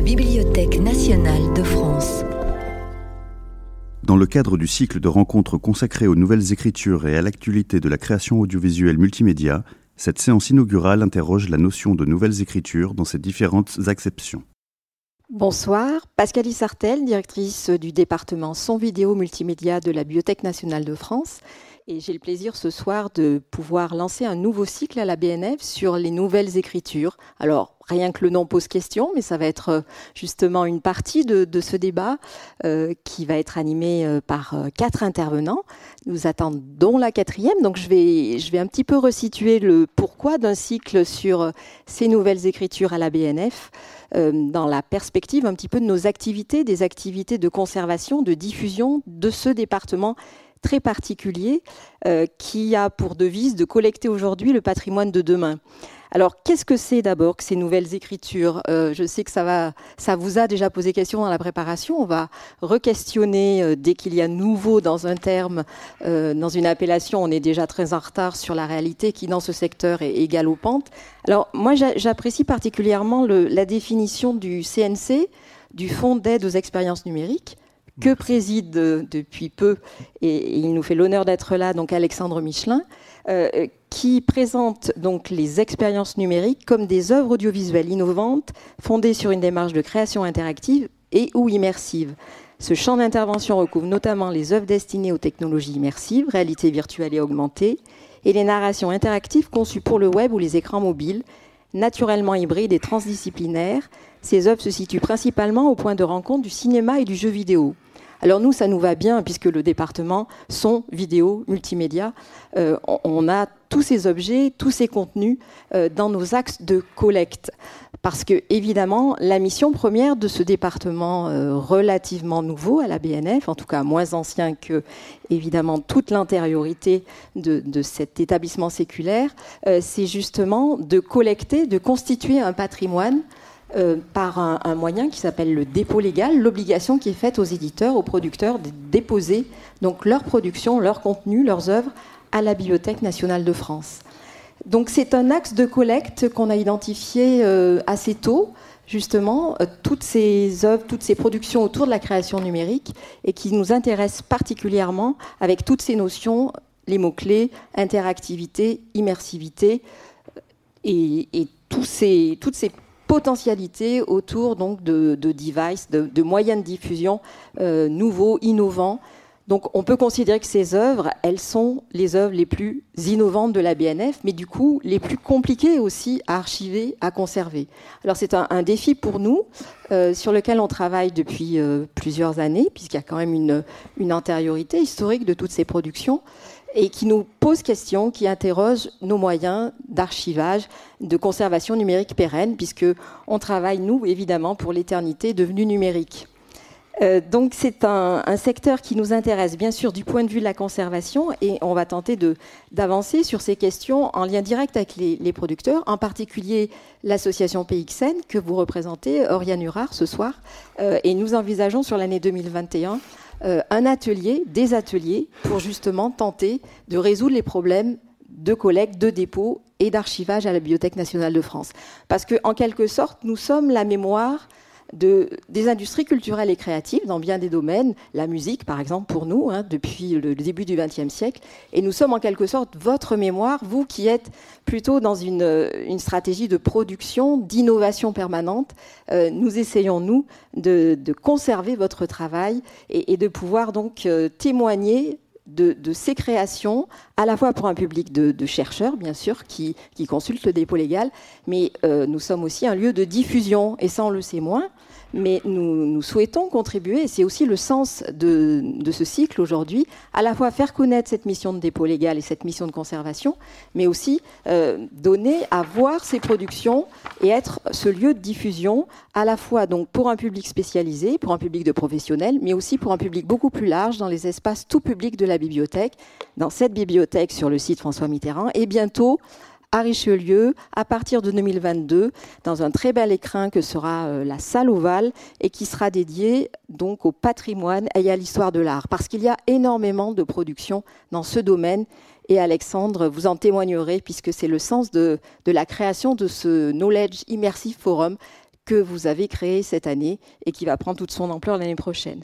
la Bibliothèque nationale de France. Dans le cadre du cycle de rencontres consacré aux nouvelles écritures et à l'actualité de la création audiovisuelle multimédia, cette séance inaugurale interroge la notion de nouvelles écritures dans ses différentes acceptions. Bonsoir, Pascalie Sartel, directrice du département son vidéo multimédia de la Bibliothèque nationale de France. Et j'ai le plaisir ce soir de pouvoir lancer un nouveau cycle à la BNF sur les nouvelles écritures. Alors, rien que le nom pose question, mais ça va être euh, justement une partie de, ce débat euh, qui va être animé euh, par quatre intervenants. Nous attendons la quatrième, donc je vais, je vais un petit peu resituer le pourquoi d'un cycle sur ces nouvelles écritures à la BNF. dans la perspective un petit peu de nos activités, des activités de conservation, de diffusion de ce département très particulier qui a pour devise de collecter aujourd'hui le patrimoine de demain. Alors, qu'est-ce que c'est d'abord que ces nouvelles écritures? Euh, Je sais que ça, va, ça vous a déjà posé question dans la préparation. On va re-questionner euh, dès qu'il y a nouveau dans un terme, euh, dans une appellation. On est déjà très en retard sur la réalité qui, dans ce secteur, est galopante. Alors, moi, j'apprécie particulièrement la définition du CNC, du Fonds d'aide aux expériences numériques que préside depuis peu, et, il nous fait l'honneur d'être là, donc Alexandre Michelin, euh, qui présente donc les expériences numériques comme des œuvres audiovisuelles innovantes fondées sur une démarche de création interactive et ou immersive. Ce champ d'intervention recouvre notamment les œuvres destinées aux technologies immersives, réalité virtuelle et augmentée, et les narrations interactives conçues pour le web ou les écrans mobiles, naturellement hybrides et transdisciplinaires. Ces œuvres se situent principalement au point de rencontre du cinéma et du jeu vidéo. Alors nous, ça nous va bien puisque le département son, vidéo, multimédia, euh, on a tous ces objets, tous ces contenus euh, dans nos axes de collecte. Parce que, évidemment, la mission première de ce département euh, relativement nouveau à la BNF, en tout cas moins ancien que, évidemment, toute l'intériorité de, cet établissement séculaire, c'est justement de collecter, de constituer un patrimoine euh, par un, moyen qui s'appelle le dépôt légal, l'obligation qui est faite aux éditeurs, aux producteurs de déposer donc leur production, leur contenu, leurs œuvres à la Bibliothèque nationale de France. Donc c'est un axe de collecte qu'on a identifié euh, assez tôt, justement, euh, toutes ces œuvres, toutes ces productions autour de la création numérique et qui nous intéressent particulièrement avec toutes ces notions, les mots-clés, interactivité, immersivité et, tous ces, toutes ces potentialité autour donc de, devices, de, moyens de diffusion euh, nouveaux, innovants. Donc on peut considérer que ces œuvres, elles sont les œuvres les plus innovantes de la BNF, mais du coup les plus compliquées aussi à archiver, à conserver. Alors c'est un, défi pour nous euh, sur lequel on travaille depuis euh, plusieurs années, puisqu'il y a quand même une, une antériorité historique de toutes ces productions et qui nous pose question, qui interroge nos moyens d'archivage, de conservation numérique pérenne, puisque on travaille, nous, évidemment, pour l'éternité devenue numérique. Euh, donc c'est un, secteur qui nous intéresse bien sûr du point de vue de la conservation et on va tenter d'avancer sur ces questions en lien direct avec les, producteurs, en particulier l'association PXN que vous représentez, Oriane Urard, ce soir. Euh, et nous envisageons sur l'année 2021 euh, un atelier, des ateliers, pour justement tenter de résoudre les problèmes de collecte, de dépôt et d'archivage à la Bibliothèque nationale de France. Parce qu'en quelque sorte, nous sommes la mémoire des industries culturelles et créatives dans bien des domaines, la musique par exemple pour nous, hein, depuis le, début du XXe siècle. Et nous sommes en quelque sorte votre mémoire, vous qui êtes plutôt dans une, stratégie de production, d'innovation permanente. Euh, nous essayons, nous, de, conserver votre travail et, de pouvoir donc euh, témoigner de, ces créations, à la fois pour un public de, chercheurs, bien sûr, qui, qui, consultent le dépôt légal, mais euh, nous sommes aussi un lieu de diffusion, et ça on le sait moins, mais nous, souhaitons contribuer, et c'est aussi le sens de, ce cycle aujourd'hui, à la fois faire connaître cette mission de dépôt légal et cette mission de conservation, mais aussi euh, donner à voir ces productions et être ce lieu de diffusion, à la fois donc pour un public spécialisé, pour un public de professionnels, mais aussi pour un public beaucoup plus large dans les espaces tout publics de la bibliothèque, dans cette bibliothèque sur le site François Mitterrand, et bientôt à Richelieu à partir de 2022 dans un très bel écrin que sera euh, la salle ovale et qui sera dédié donc au patrimoine et à l'histoire de l'art parce qu'il y a énormément de productions dans ce domaine et Alexandre, vous en témoignerez puisque c'est le sens de la création de ce Knowledge Immersive Forum que vous avez créé cette année et qui va prendre toute son ampleur l'année prochaine.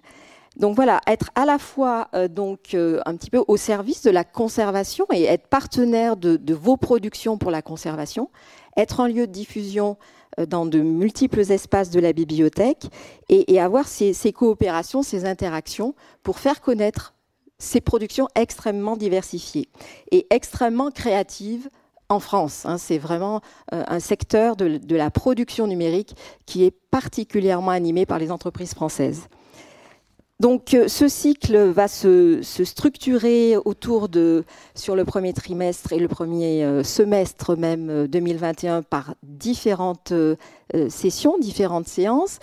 Donc voilà, être à la fois euh, euh, un petit peu au service de la conservation et être partenaire de, vos productions pour la conservation, être un lieu de diffusion euh, dans de multiples espaces de la bibliothèque et, avoir ces, coopérations, ces interactions pour faire connaître ces productions extrêmement diversifiées et extrêmement créatives en France. Hein. c'est vraiment un secteur de la production numérique qui est particulièrement animé par les entreprises françaises. Donc euh, ce cycle va se, structurer autour de, sur le premier trimestre et le premier euh, semestre même 2021 euh, par différentes sessions, différentes séances.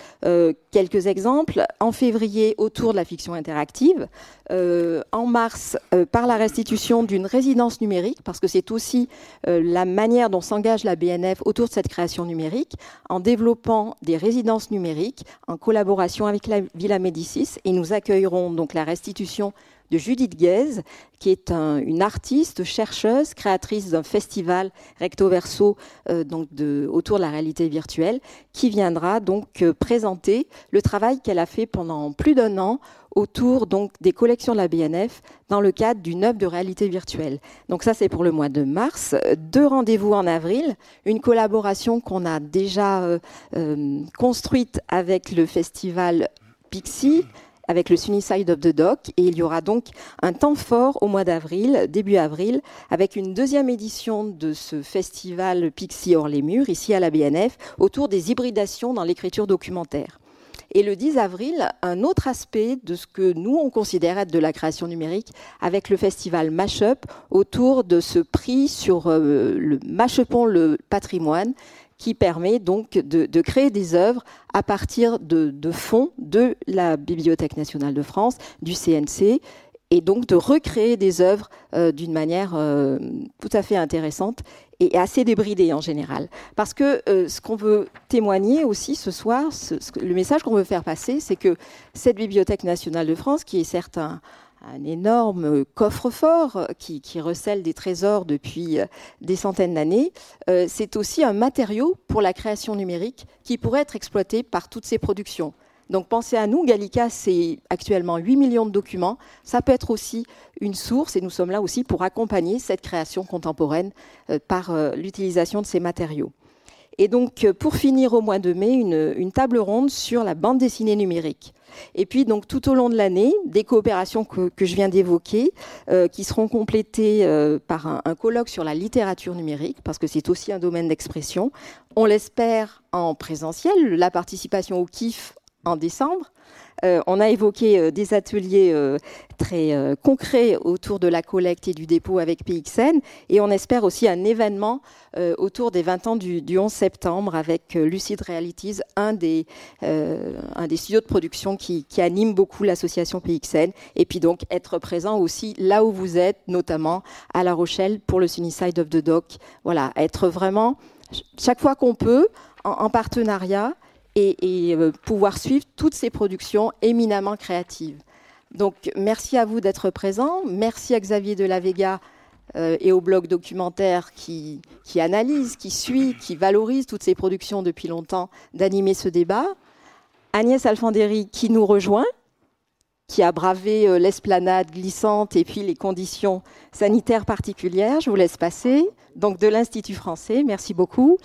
quelques exemples. En février, autour de la fiction interactive. en mars, par la restitution d'une résidence numérique, parce que c'est aussi la manière dont s'engage la BNF autour de cette création numérique, en développant des résidences numériques en collaboration avec la Villa Médicis. Et nous nous accueillerons donc la restitution de Judith Guez, qui est une artiste, chercheuse, créatrice d'un festival recto verso euh, donc autour de la réalité virtuelle, qui viendra donc euh, présenter le travail qu'elle a fait pendant plus d'un an autour des collections de la BNF dans le cadre d'une œuvre de réalité virtuelle. Donc ça c'est pour le mois de mars. Deux rendez-vous en avril, une collaboration qu'on a déjà euh, construite avec le festival Pixie avec le Sunnyside of the Dock. Et il y aura donc un temps fort au mois d'avril, début avril, avec une deuxième édition de ce festival Pixie hors les murs, ici à la BNF, autour des hybridations dans l'écriture documentaire. Et le 10 avril, un autre aspect de ce que nous, on considère être de la création numérique, avec le festival Mashup, autour de ce prix sur euh, le Mashupons le patrimoine, qui permet donc de, créer des œuvres à partir de, fonds de la Bibliothèque nationale de France, du CNC, et donc de recréer des œuvres euh, d'une manière euh, tout à fait intéressante et assez débridée en général. Parce que euh, ce qu'on veut témoigner aussi ce soir, le message qu'on veut faire passer, c'est que cette Bibliothèque nationale de France, qui est certes un, un énorme coffre-fort qui, recèle des trésors depuis euh, des centaines d'années, euh, c'est aussi un matériau pour la création numérique qui pourrait être exploité par toutes ces productions. Donc pensez à nous, Gallica, c'est actuellement 8 millions de documents. Ça peut être aussi une source et nous sommes là aussi pour accompagner cette création contemporaine euh, par l'utilisation de ces matériaux. Et donc, pour finir au mois de mai, une table ronde sur la bande dessinée numérique. Et puis, donc, tout au long de l'année, des coopérations que, je viens d'évoquer, euh, qui seront complétées euh, par un, colloque sur la littérature numérique, parce que c'est aussi un domaine d'expression. On l'espère en présentiel, la participation au KIF en décembre, euh, on a évoqué euh, des ateliers euh, très concrets autour de la collecte et du dépôt avec PXN et on espère aussi un événement autour des 20 ans du, 11 septembre avec Lucid Realities, un des, studios de production qui, qui anime beaucoup l'association PXN et puis donc être présent aussi là où vous êtes, notamment à La Rochelle pour le Sunnyside of the Dock. Voilà, être vraiment chaque fois qu'on peut en partenariat et, euh, pouvoir suivre toutes ces productions éminemment créatives. Donc merci à vous d'être présents. Merci à Xavier de la Vega euh, et au blog documentaire qui, analyse, qui suit, qui valorise toutes ces productions depuis longtemps, d'animer ce débat. Agnès Alfandéry qui nous rejoint, qui a bravé euh, l'esplanade glissante et puis les conditions sanitaires particulières. Je vous laisse passer. Donc de l'Institut français, merci beaucoup.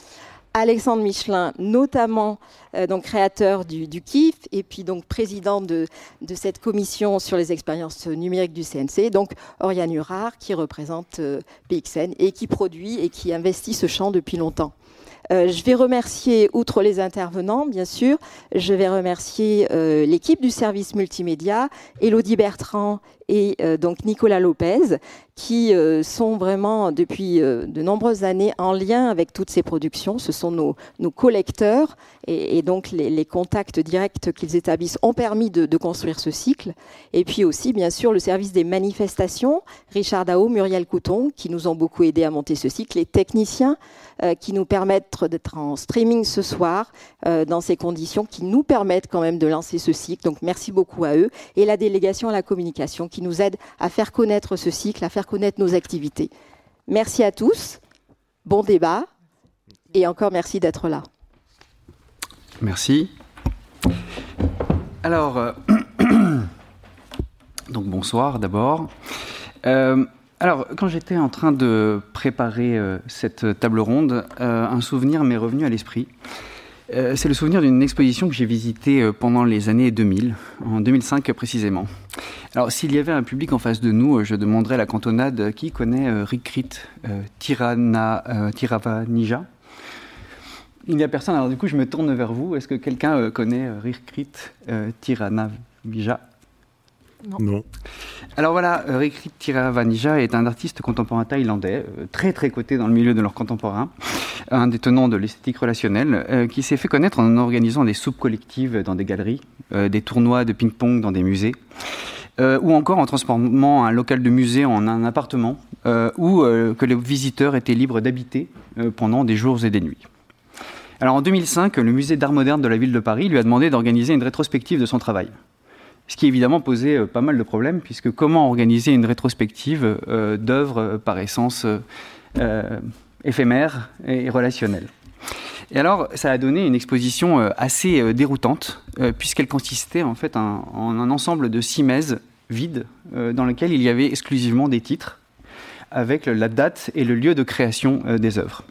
Alexandre Michelin, notamment euh, donc créateur du, KIF et puis donc président de, cette commission sur les expériences numériques du CNC, donc Oriane Urard qui représente euh, PXN et qui produit et qui investit ce champ depuis longtemps. Euh, je vais remercier, outre les intervenants, bien sûr, je vais remercier l'équipe du service multimédia, Elodie Bertrand et donc Nicolas Lopez, qui euh, sont vraiment depuis euh, de nombreuses années en lien avec toutes ces productions. Ce sont nos, nos collecteurs et, donc les, contacts directs qu'ils établissent ont permis de, construire ce cycle. Et puis aussi, bien sûr, le service des manifestations, Richard Dao, Muriel Couton, qui nous ont beaucoup aidé à monter ce cycle, les techniciens euh, qui nous permettent d'être en streaming ce soir dans ces conditions, qui nous permettent quand même de lancer ce cycle. Donc merci beaucoup à eux. Et la délégation à la communication qui nous aide à faire connaître ce cycle, à faire connaître nos activités. Merci à tous, bon débat et encore merci d'être là. Merci. Alors, donc bonsoir d'abord. alors, quand j'étais en train de préparer cette table ronde, un souvenir m'est revenu à l'esprit. Euh, c'est le souvenir d'une exposition que j'ai visitée euh, pendant les années 2000, en 2005 précisément. Alors, s'il y avait un public en face de nous, euh, je demanderais à la cantonade qui connaît Rikrit Tirana, Tiravanija Il n'y a personne, alors du coup, je me tourne vers vous. Est-ce que quelqu'un connaît Rikrit Tiranavija non. Alors voilà, Rikrit Tiravanija est un artiste contemporain thaïlandais, euh, très très coté dans le milieu de l'art contemporain, un des tenants de l'esthétique relationnelle, euh, qui s'est fait connaître en organisant des soupes collectives dans des galeries, euh, des tournois de ping-pong dans des musées, ou encore en transformant un local de musée en un appartement, où que les visiteurs étaient libres d'habiter pendant des jours et des nuits. Alors en 2005, le musée d'art moderne de la ville de Paris lui a demandé d'organiser une rétrospective de son travail ce qui évidemment posait euh, pas mal de problèmes, puisque comment organiser une rétrospective euh, d'œuvres euh, par essence éphémères et relationnelles et alors, ça a donné une exposition assez déroutante, puisqu'elle consistait en fait en un ensemble de simèses vides, dans lequel il y avait exclusivement des titres, avec la date et le lieu de création des œuvres.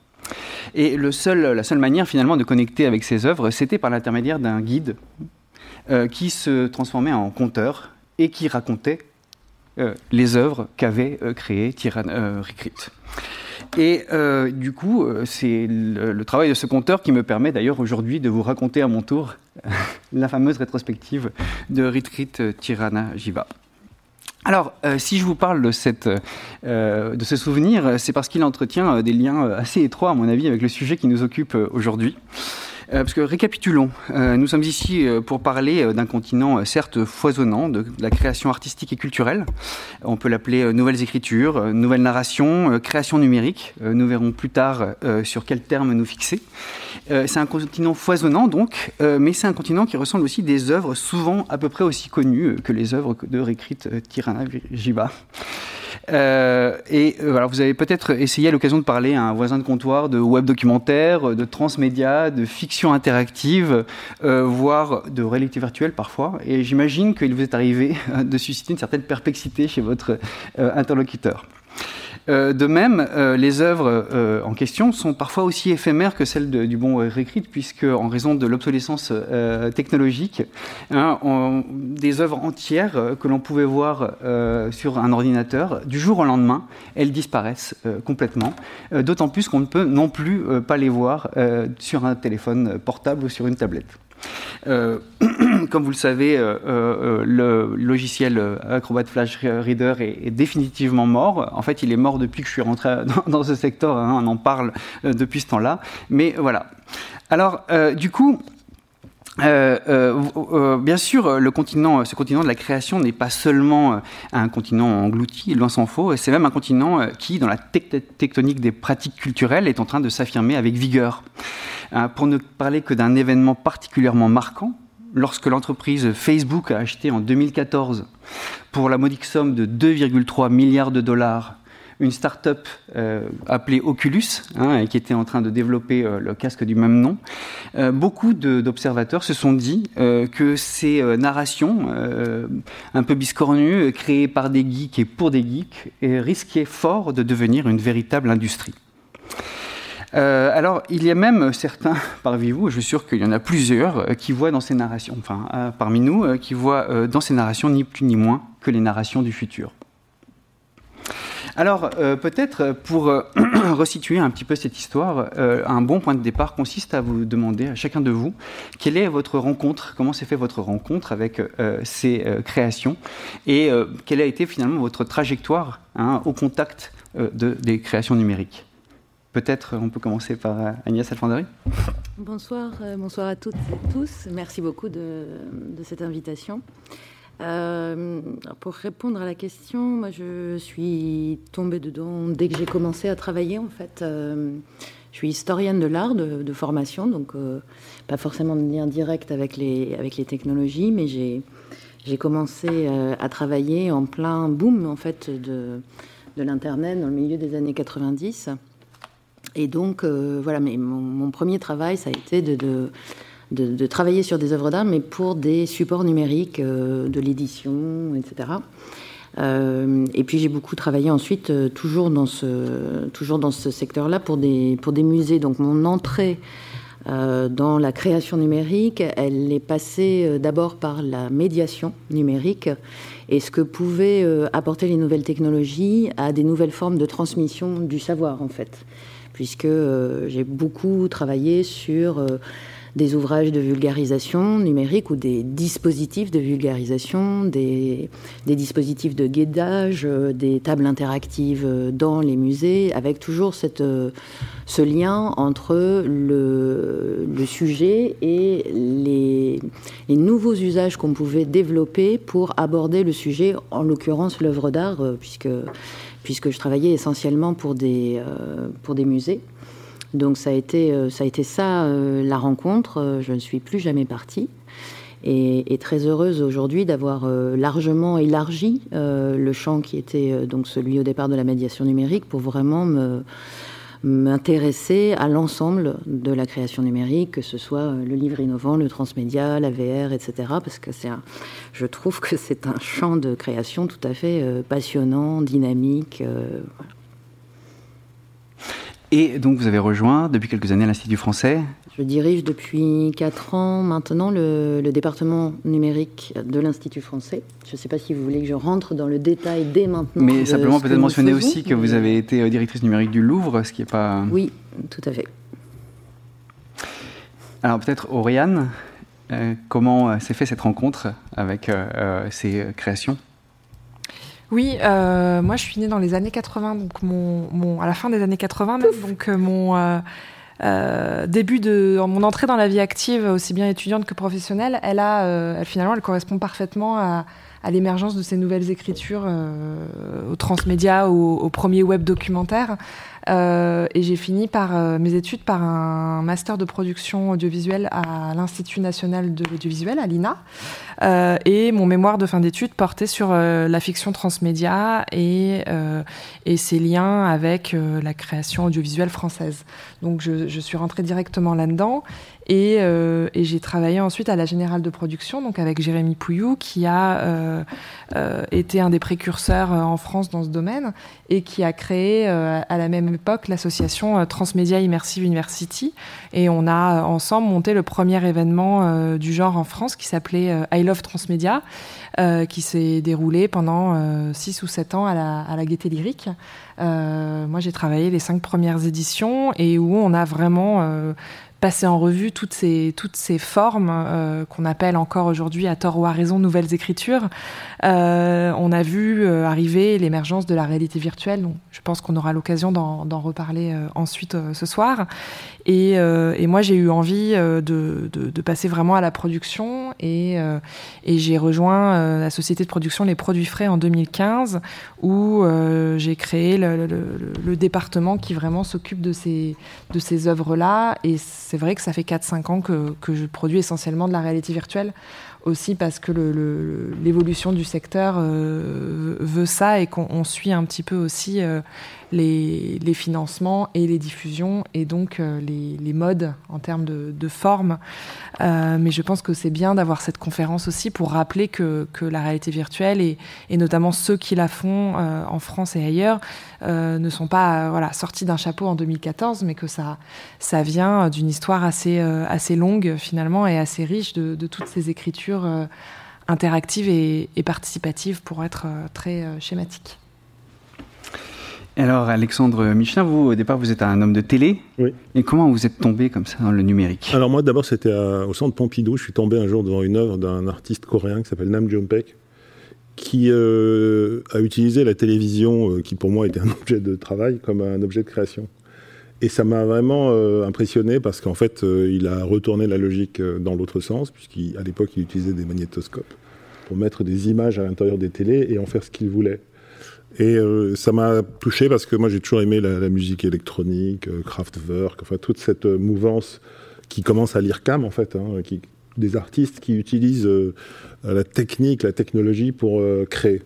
Et la seule manière finalement de connecter avec ces œuvres, c'était par l'intermédiaire d'un guide euh, qui se transformait en conteur et qui racontait euh, les œuvres qu'avait euh, créées Tyrann Rikrit. Et du coup, c'est le, travail de ce conteur qui me permet d'ailleurs aujourd'hui de vous raconter à mon tour la fameuse rétrospective de Rikrit Tirana Jiva. Alors, si je vous parle de, cette, de ce souvenir, c'est parce qu'il entretient des liens assez étroits, à mon avis, avec le sujet qui nous occupe aujourd'hui. Euh, parce que récapitulons, euh, nous sommes ici euh, pour parler d'un continent certes foisonnant, de, la création artistique et culturelle. On peut l'appeler nouvelles écritures, nouvelles narrations, création numérique. nous verrons plus tard sur quels termes nous fixer. c'est un continent foisonnant donc, mais c'est un continent qui ressemble aussi des œuvres souvent à peu près aussi connues que les œuvres de Récrit Tirana Jiba. Euh, et euh, voilà, vous avez peut-être essayé à l'occasion de parler à un voisin de comptoir de web documentaire, de transmédia, de fiction interactive, euh, voire de réalité virtuelle parfois. Et j'imagine qu'il vous est arrivé de susciter une certaine perplexité chez votre interlocuteur. Euh, de même, euh, les œuvres euh, en question sont parfois aussi éphémères que celles du bon Récrit, puisque en raison de l'obsolescence technologique, hein, des œuvres entières que l'on pouvait voir sur un ordinateur, du jour au lendemain, elles disparaissent complètement. D'autant plus qu'on ne peut non plus pas les voir sur un téléphone portable ou sur une tablette. Euh, comme vous le savez, euh, euh, le logiciel Acrobat Flash Reader est, définitivement mort. En fait, il est mort depuis que je suis rentré dans, ce secteur. Hein. on en parle depuis ce temps-là. Mais voilà. Alors, du coup, euh, euh, euh, bien sûr, ce continent de la création n'est pas seulement un continent englouti, loin s'en faut, c'est même un continent qui, dans la tectonique des pratiques culturelles, est en train de s'affirmer avec vigueur. pour ne parler que d'un événement particulièrement marquant, lorsque l'entreprise Facebook a acheté en 2014 pour la modique somme de 2,3 milliards de dollars une start-up euh, appelée Oculus, hein, qui était en train de développer euh, le casque du même nom, euh, beaucoup d'observateurs se sont dit que ces narrations un peu biscornues, créées par des geeks et pour des geeks, risquaient fort de devenir une véritable industrie. alors, il y a même certains parmi vous, je suis sûr qu'il y en a plusieurs, qui voient dans ces narrations, enfin, parmi nous, qui voient dans ces narrations ni plus ni moins que les narrations du futur. Alors, euh, peut-être pour euh, resituer un petit peu cette histoire, euh, un bon point de départ consiste à vous demander à chacun de vous quelle est votre rencontre, comment s'est fait votre rencontre avec ces créations et quelle a été finalement votre trajectoire hein, au contact de, des créations numériques? Peut-être on peut commencer par Agnès Alfandari. Bonsoir, bonsoir à toutes et tous. Merci beaucoup de cette invitation. Euh, pour répondre à la question, moi je suis tombée dedans dès que j'ai commencé à travailler en fait. Euh, je suis historienne de l'art de, formation, donc euh, pas forcément de lien direct avec les, avec les technologies, mais j'ai, commencé à travailler en plein boom en fait de, de l'internet dans le milieu des années 90. Et donc voilà, mais mon, premier travail ça a été de de, travailler sur des œuvres d'art, mais pour des supports numériques, de l'édition, etc. et puis j'ai beaucoup travaillé ensuite, toujours dans ce, toujours dans ce secteur-là, pour des, pour des musées. Donc mon entrée euh, dans la création numérique, elle est passée euh, d'abord par la médiation numérique et ce que pouvaient euh, apporter les nouvelles technologies à des nouvelles formes de transmission du savoir, en fait. Puisque j'ai beaucoup travaillé sur des ouvrages de vulgarisation numérique ou des dispositifs de vulgarisation, des, dispositifs de guidage, euh, des tables interactives euh, dans les musées, avec toujours cette, euh, ce lien entre le, sujet et les, nouveaux usages qu'on pouvait développer pour aborder le sujet, en l'occurrence l'œuvre d'art, puisque, puisque je travaillais essentiellement pour des, pour des musées. Donc ça a été euh, ça, a été ça euh, la rencontre. Euh, je ne suis plus jamais partie. Et, très heureuse aujourd'hui d'avoir largement élargi le champ qui était donc celui au départ de la médiation numérique pour vraiment m'intéresser à l'ensemble de la création numérique, que ce soit le livre innovant, le transmédia, la VR, etc. Parce que c'est je trouve que c'est un champ de création tout à fait passionnant, dynamique. Et donc vous avez rejoint depuis quelques années l'Institut français Je dirige depuis 4 ans maintenant le, département numérique de l'Institut français. Je ne sais pas si vous voulez que je rentre dans le détail dès maintenant. Mais simplement peut-être mentionner aussi que vous avez été euh, directrice numérique du Louvre, ce qui n'est pas... Oui, tout à fait. Alors peut-être Oriane, euh, comment euh, s'est fait cette rencontre avec ces créations? Oui, euh, moi je suis née dans les années 80, donc mon, mon à la fin des années 80 même, donc euh, mon euh, euh, début de mon entrée dans la vie active, aussi bien étudiante que professionnelle, elle a, elle, finalement, elle correspond parfaitement à, à l'émergence de ces nouvelles écritures euh, au transmédia, au, au, premier web documentaire. Euh, et j'ai fini par euh, mes études par un master de production audiovisuelle à l'Institut national de l'audiovisuel, à l'INA. Euh, et mon mémoire de fin d'études portait sur la fiction transmédia et, ses liens avec la création audiovisuelle française. Donc je suis rentrée directement là-dedans. Et, euh, et j'ai travaillé ensuite à la Générale de Production, donc avec Jérémy Pouillou, qui a euh, euh, été un des précurseurs euh, en France dans ce domaine et qui a créé euh, à la même époque l'association Transmedia Immersive University. Et on a ensemble monté le premier événement du genre en France qui s'appelait I Love Transmedia, qui s'est déroulé pendant 6 ou 7 ans à la, à la Gaieté Lyrique. Euh, moi, j'ai travaillé les cinq premières éditions et où on a vraiment euh, passer en revue toutes ces, formes euh, qu'on appelle encore aujourd'hui à tort ou à raison nouvelles écritures. Euh, on a vu euh, arriver l'émergence de la réalité virtuelle. Je pense qu'on aura l'occasion d'en reparler ensuite ce soir. Et, et moi, j'ai eu envie de, de, passer vraiment à la production et, et j'ai rejoint la société de production Les Produits Frais en 2015 où j'ai créé le, département qui vraiment s'occupe de ces, œuvres-là. Et c'est vrai que ça fait 4-5 ans que, je produis essentiellement de la réalité virtuelle, aussi parce que l'évolution du secteur euh, veut ça et qu'on suit un petit peu aussi euh, les, financements et les diffusions et donc euh, les, modes en termes de, de forme. Euh, mais je pense que c'est bien d'avoir cette conférence aussi pour rappeler que, la réalité virtuelle et, notamment ceux qui la font euh, en France et ailleurs ne sont pas sortis d'un chapeau en 2014, mais que ça, vient d'une histoire assez, longue finalement et assez riche de, toutes ces écritures interactives et, participatives pour être très schématique. Alors, Alexandre Michelin, vous, au départ, vous êtes un homme de télé. Oui. Et comment vous êtes tombé comme ça dans le numérique? Alors, moi, d'abord, c'était au centre Pompidou. Je suis tombé un jour devant une œuvre d'un artiste coréen qui s'appelle Nam June-paik, qui euh, a utilisé la télévision, euh, qui pour moi était un objet de travail, comme un objet de création. Et ça m'a vraiment euh, impressionné parce qu'en fait, euh, il a retourné la logique euh, dans l'autre sens, puisqu'à l'époque, il utilisait des magnétoscopes pour mettre des images à l'intérieur des télés et en faire ce qu'il voulait. Et euh, ça m'a touché parce que moi j'ai toujours aimé la, musique électronique, euh, Kraftwerk, enfin toute cette euh, mouvance qui commence à l'IRCAM en fait, hein, des artistes qui utilisent euh, la technique, la technologie pour créer.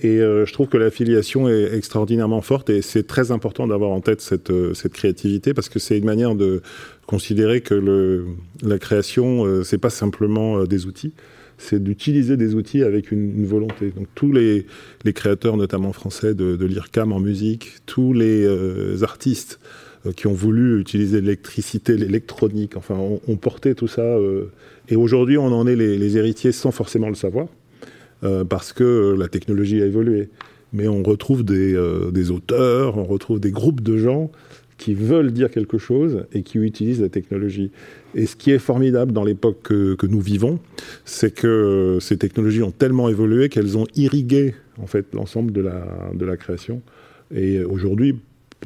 Et je trouve que l'affiliation est extraordinairement forte et c'est très important d'avoir en tête cette, créativité parce que c'est une manière de considérer que la création, c'est pas simplement des outils, c'est d'utiliser des outils avec une, volonté. Donc tous les, créateurs, notamment français, de, l'IRCAM en musique, tous les euh, artistes euh, qui ont voulu utiliser l'électricité, l'électronique, enfin, ont, porté tout ça. Euh, et aujourd'hui, on en est les, héritiers sans forcément le savoir, parce que la technologie a évolué. Mais on retrouve des, des auteurs, on retrouve des groupes de gens qui veulent dire quelque chose et qui utilisent la technologie. Et ce qui est formidable dans l'époque que, nous vivons, c'est que ces technologies ont tellement évolué qu'elles ont irrigué en fait l'ensemble de la, création. Et aujourd'hui,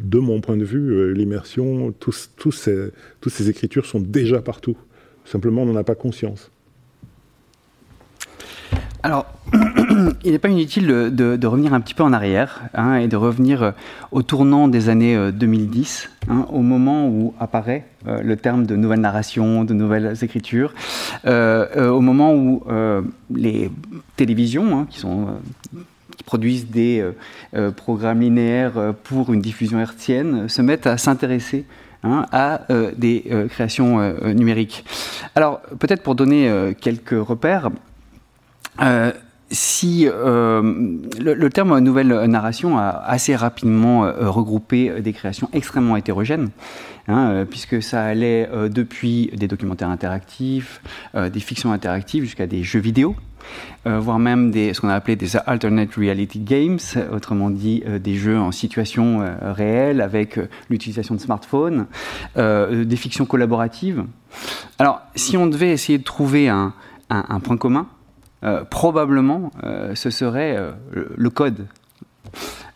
de mon point de vue, euh, l'immersion, tous, toutes ces écritures sont déjà partout. Simplement, on n'en a pas conscience. Alors, il n'est pas inutile de, revenir un petit peu en arrière hein, et de revenir euh, au tournant des années 2010, euh, hein, au moment où apparaît euh, le terme de nouvelle narration, de nouvelles écritures, au moment où les télévisions, hein, qui produisent des programmes linéaires pour une diffusion hertzienne, se mettent à s'intéresser à des créations numériques. Alors, peut-être pour donner quelques repères, si euh, le, terme nouvelle narration a assez rapidement euh, regroupé des créations extrêmement hétérogènes, hein, puisque ça allait depuis des documentaires interactifs, des fictions interactives jusqu'à des jeux vidéo, voire même des, ce qu'on a appelé des alternate reality games, autrement dit des jeux en situation réelle avec l'utilisation de smartphones, des fictions collaboratives. Alors, si on devait essayer de trouver un, un point commun, euh, probablement euh, ce serait euh, le code.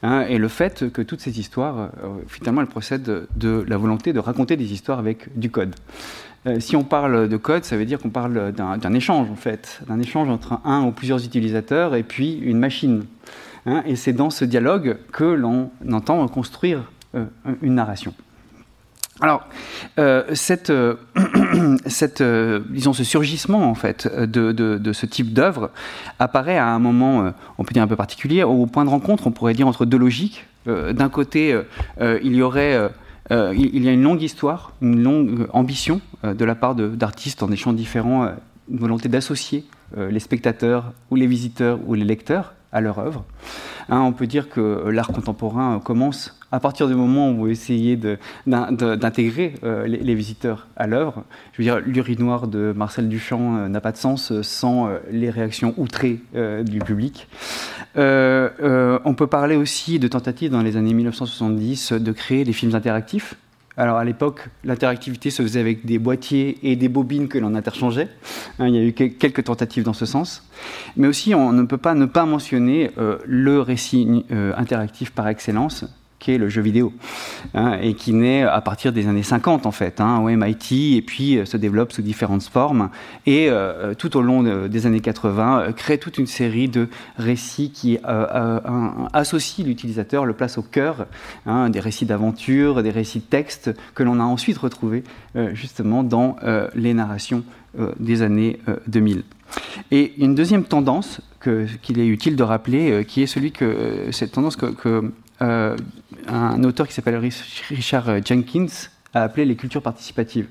Hein, et le fait que toutes ces histoires, finalement, elles procèdent de la volonté de raconter des histoires avec du code. si on parle de code, ça veut dire qu'on parle d'un échange, en fait, d'un échange entre un ou plusieurs utilisateurs et puis une machine. Hein, et c'est dans ce dialogue que l'on entend construire une narration. Alors, euh, cette, euh, euh, ce surgissement en fait de, de, ce type d'œuvre apparaît à un moment, on peut dire un peu particulier, au point de rencontre, on pourrait dire entre deux logiques. D'un côté, il y aurait il y a une longue histoire, une longue ambition de la part d'artistes en des champs différents, une volonté d'associer les spectateurs ou les visiteurs ou les lecteurs à leur œuvre. Hein, on peut dire que l'art contemporain commence à partir du moment où vous essayez d'intégrer euh, les, visiteurs à l'œuvre. Je veux dire, l'urinoir de Marcel Duchamp euh, n'a pas de sens euh, sans les réactions outrées du public. on peut parler aussi de tentatives dans les années 1970 de créer des films interactifs alors à l'époque, l'interactivité se faisait avec des boîtiers et des bobines que l'on interchangeait. Hein, il y a eu quelques tentatives dans ce sens. Mais aussi, on ne peut pas ne pas mentionner euh, le récit euh, interactif par excellence, qui est le jeu vidéo, hein, et qui naît à partir des années 50 en fait, hein, au MIT, et puis euh, se développe sous différentes formes, et euh, tout au long des années 80 euh, crée toute une série de récits qui associent l'utilisateur, le place au cœur, hein, des récits d'aventure, des récits de texte que l'on a ensuite retrouvés justement dans les narrations des années 2000. Et une deuxième tendance qu'il est utile de rappeler, qui est celui que cette tendance que euh, un auteur qui s'appelle Richard Jenkins a appelé les cultures participatives.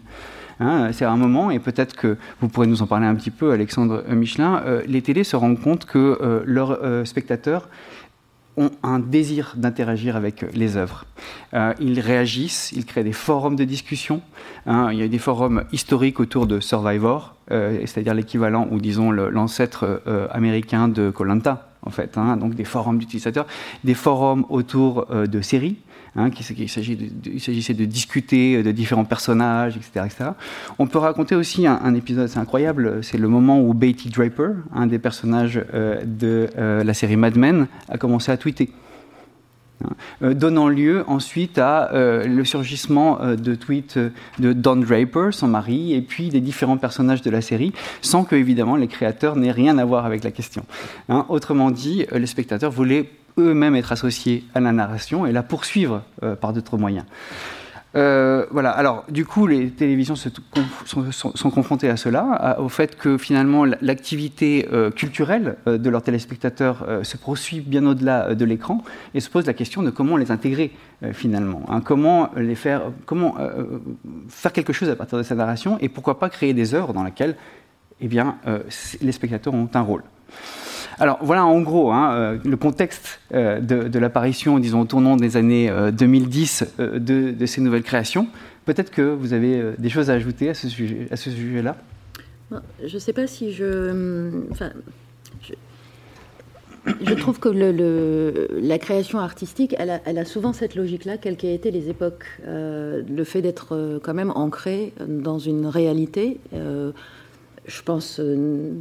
Hein, c'est un moment, et peut-être que vous pourrez nous en parler un petit peu, Alexandre Michelin, euh, les télés se rendent compte que euh, leurs spectateurs ont un désir d'interagir avec les œuvres. ils réagissent, ils créent des forums de discussion. Hein. il y a des forums historiques autour de Survivor, c'est-à-dire l'équivalent ou disons l'ancêtre américain de Colanta, en fait, hein, donc des forums d'utilisateurs, des forums autour euh, de séries, hein, il s'agissait de, discuter de différents personnages, etc. etc. On peut raconter aussi un, épisode assez incroyable, c'est le moment où Betty Draper, un des personnages euh, de euh, la série Mad Men, a commencé à tweeter. Euh, donnant lieu ensuite à euh, le surgissement euh, de tweets de Don Draper, son mari, et puis des différents personnages de la série, sans que évidemment les créateurs n'aient rien à voir avec la question. Hein. autrement dit, les spectateurs voulaient eux-mêmes être associés à la narration et la poursuivre par d'autres moyens. Euh, voilà. Alors, du coup, les télévisions sont, confrontées à cela, au fait que finalement l'activité euh, culturelle euh, de leurs téléspectateurs se poursuit bien au-delà de l'écran et se pose la question de comment les intégrer finalement, hein. comment les faire, comment faire quelque chose à partir de cette narration et pourquoi pas créer des œuvres dans lesquelles, eh bien, les spectateurs ont un rôle. Alors voilà en gros hein, euh, le contexte euh, de, l'apparition, disons, au tournant des années 2010 euh, de, ces nouvelles créations. Peut-être que vous avez des choses à ajouter à ce sujet, à ce sujet-là? Je ne sais pas si je, enfin, je, trouve que la création artistique, elle a, souvent cette logique-là, quelles qu'aient été les époques. le fait d'être quand même ancré dans une réalité. je pense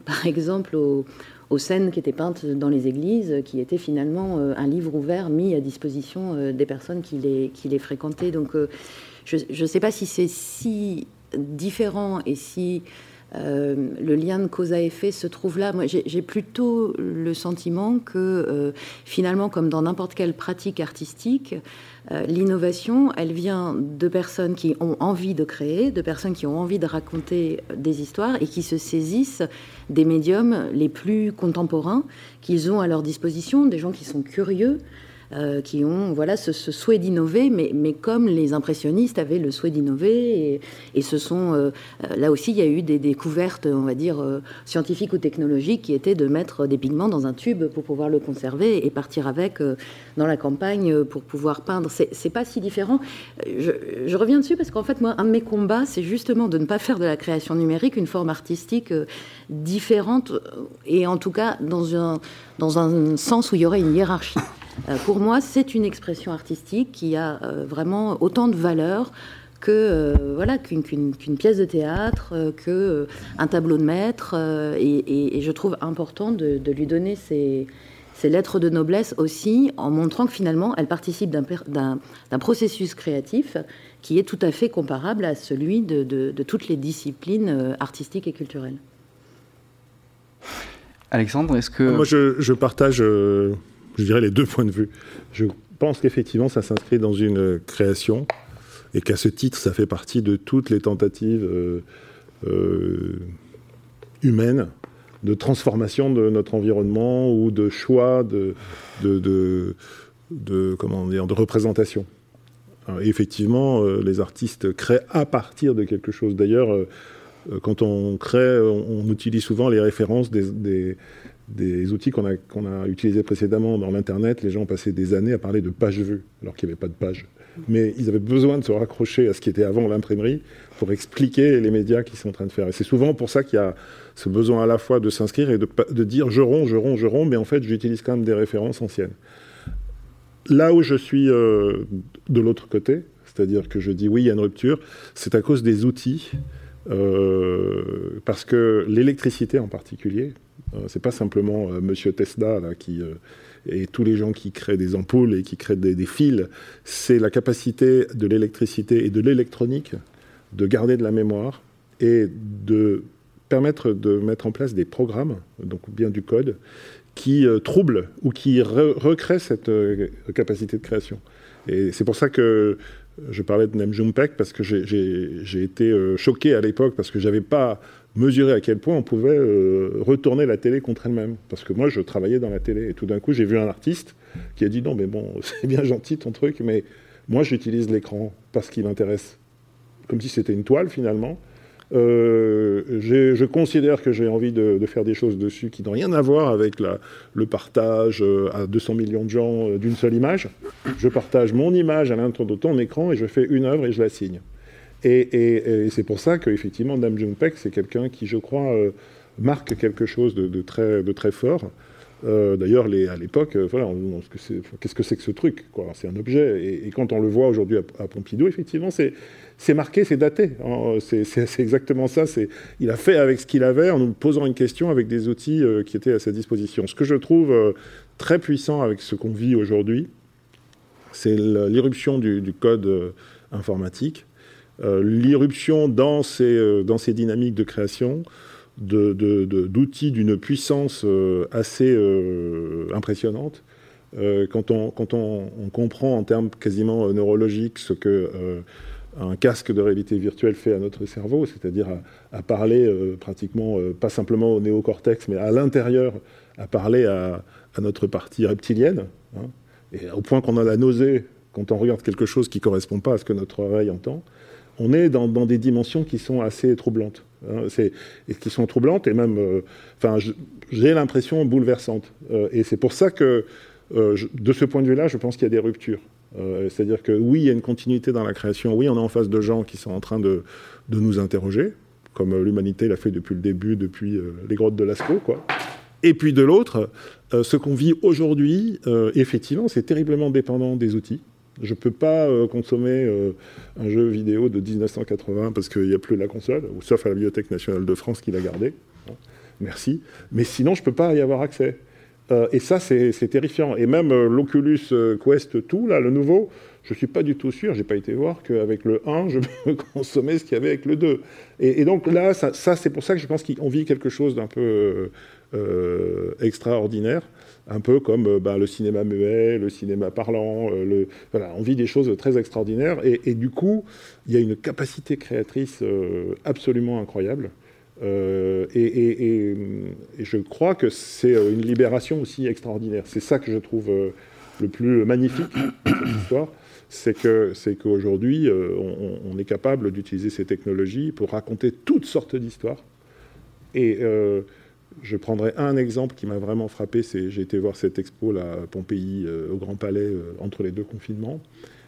par exemple au, aux scènes qui étaient peintes dans les églises, qui étaient finalement euh, un livre ouvert mis à disposition euh, des personnes qui les, qui les fréquentaient. Donc euh, je ne sais pas si c'est si différent et si le lien de cause à effet se trouve là. Moi, j'ai plutôt le sentiment que finalement, comme dans n'importe quelle pratique artistique, euh, l'innovation, elle vient de personnes qui ont envie de créer, de personnes qui ont envie de raconter des histoires et qui se saisissent des médiums les plus contemporains qu'ils ont à leur disposition, des gens qui sont curieux, euh, qui ont voilà ce, souhait d'innover, mais, mais, comme les impressionnistes avaient le souhait d'innover, et, ce sont euh, euh, là aussi il y a eu des découvertes, on va dire scientifiques ou technologiques, qui étaient de mettre des pigments dans un tube pour pouvoir le conserver et partir avec dans la campagne pour pouvoir peindre. C'est pas si différent. Je, je, reviens dessus parce qu'en fait moi un de mes combats c'est justement de ne pas faire de la création numérique une forme artistique différente et en tout cas dans un dans un sens où il y aurait une hiérarchie. Euh, pour moi, c'est une expression artistique qui a euh, vraiment autant de valeur que euh, voilà qu'une pièce de théâtre, que un tableau de maître, et, je trouve important de, lui donner ces, lettres de noblesse aussi, en montrant que finalement, elle participe d'un processus créatif qui est tout à fait comparable à celui de, toutes les disciplines artistiques et culturelles. Alexandre, est-ce que... Moi, je, partage je dirais, les deux points de vue. Je pense qu'effectivement, ça s'inscrit dans une création et qu'à ce titre, ça fait partie de toutes les tentatives euh, euh, humaines de transformation de notre environnement ou de choix de, comment dire, de représentation. effectivement, euh, les artistes créent à partir de quelque chose. D'ailleurs, quand on crée, on, utilise souvent les références des outils qu'on a, utilisés précédemment dans l'Internet, les gens passé des années à parler de page vue, alors qu'il n'y avait pas de page. Mais ils avaient besoin de se raccrocher à ce qui était avant l'imprimerie pour expliquer les médias qu'ils sont en train de faire. Et c'est souvent pour ça qu'il y a ce besoin à la fois de s'inscrire et de, dire je romps, je romps, je romps, mais en fait j'utilise quand même des références anciennes. Là où je suis euh, de l'autre côté, c'est-à-dire que je dis oui, il y a une rupture, c'est à cause des outils. Euh, parce que l'électricité en particulier, c'est pas simplement euh, Monsieur Tesla qui et tous les gens qui créent des ampoules et qui créent des, fils, c'est la capacité de l'électricité et de l'électronique de garder de la mémoire et de permettre de mettre en place des programmes, donc bien du code, qui troublent ou qui recréent cette capacité de création. Et c'est pour ça que je parlais de Nem parce que j'ai été choqué à l'époque parce que j'avais pas mesurer à quel point on pouvait euh, retourner la télé contre elle-même. Parce que moi, je travaillais dans la télé. Et tout d'un coup, j'ai vu un artiste qui a dit non, mais bon, c'est bien gentil ton truc, mais moi, j'utilise l'écran parce qu'il m'intéresse. Comme si c'était une toile, finalement. Euh, je considère que j'ai envie de, faire des choses dessus qui n'ont rien à voir avec le partage euh, à 200 millions de gens d'une seule image. Je partage mon image à l'intérieur de ton écran et je fais une œuvre et je la signe. Et, c'est pour ça qu'effectivement, Nam June Paik, c'est quelqu'un qui, je crois, euh, marque quelque chose de, très, fort. Euh, d'ailleurs, à l'époque, euh, voilà, qu'est-ce que c'est que ce truc C'est un objet. Et, quand on le voit aujourd'hui à, Pompidou, effectivement, c'est marqué, c'est daté. C'est exactement ça. Il a fait avec ce qu'il avait en nous posant une question avec des outils qui étaient à sa disposition. Ce que je trouve très puissant avec ce qu'on vit aujourd'hui, c'est l'irruption du, code informatique l'irruption dans ces, euh, dans ces dynamiques de création d'outils d'une puissance euh, assez impressionnante. quand, on, quand on, comprend en termes quasiment neurologiques ce que un casque de réalité virtuelle fait à notre cerveau, c'est-à-dire à, parler pratiquement, pas simplement au néocortex, mais à l'intérieur, à parler à, notre partie reptilienne, hein, et au point qu'on a la nausée quand on regarde quelque chose qui ne correspond pas à ce que notre oreille entend, on est dans, des dimensions qui sont assez troublantes. Hein, et qui sont troublantes et même, euh, enfin, j'ai l'impression bouleversantes. Euh, et c'est pour ça que, euh, de ce point de vue-là, je pense qu'il y a des ruptures. C'est-à-dire que oui, il y a une continuité dans la création. Oui, on est en face de gens qui sont en train de, de nous interroger, comme l'humanité l'a fait depuis le début, depuis les grottes de Lascaux, quoi. Et puis de l'autre, ce qu'on vit aujourd'hui, effectivement, c'est terriblement dépendant des outils. Je ne peux pas euh, consommer euh, un jeu vidéo de 1980 parce qu'il n'y a plus la console, sauf à la Bibliothèque nationale de France qui l'a gardé. Merci. Mais sinon, je ne peux pas y avoir accès. Euh, et ça, c'est terrifiant. Et même l'Oculus Quest 2, là, le nouveau, je ne suis pas du tout sûr, je n'ai pas été voir qu'avec le 1, je peux consommer ce qu'il y avait avec le 2. Et, donc là, ça c'est pour ça que je pense qu'on vit quelque chose d'un peu extraordinaire un peu comme euh, bah, le cinéma muet, le cinéma parlant. Euh, voilà, on vit des choses très extraordinaires. Et, du coup, il y a une capacité créatrice euh, absolument incroyable. et, je crois que c'est une libération aussi extraordinaire. C'est ça que je trouve le plus magnifique de cette. C'est que c'est qu'aujourd'hui, on, est capable d'utiliser ces technologies pour raconter toutes sortes d'histoires. Et je prendrai un exemple qui m'a vraiment frappé, c'est j'ai été voir cette expo là, à Pompéi, euh, au Grand Palais, euh, entre les deux confinements.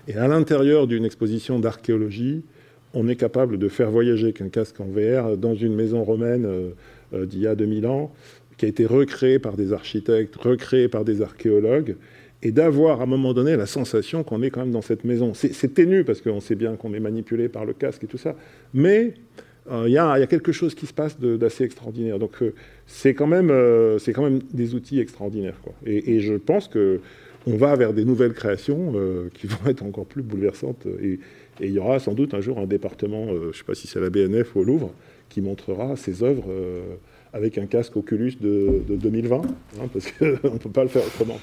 Et à l'intérieur d'une exposition d'archéologie, on est capable de faire voyager qu'un casque en VR dans une maison romaine euh, d'il y a 2000 ans, qui a été recréée par des architectes, recréée par des archéologues, et d'avoir à un moment donné la sensation qu'on est quand même dans cette maison. C'est ténu parce qu'on sait bien qu'on est manipulé par le casque et tout ça, mais il y, a quelque chose qui se passe d'assez extraordinaire. Donc c'est quand, même, euh, quand même des outils extraordinaires. Et, je pense qu'on va vers des nouvelles créations euh, qui vont être encore plus bouleversantes. Et, il y aura sans doute un jour un département, euh, je ne sais pas si c'est la BNF ou au Louvre, qui montrera ses œuvres avec un casque Oculus de, 2020, hein, parce qu'on ne peut pas le faire autrement.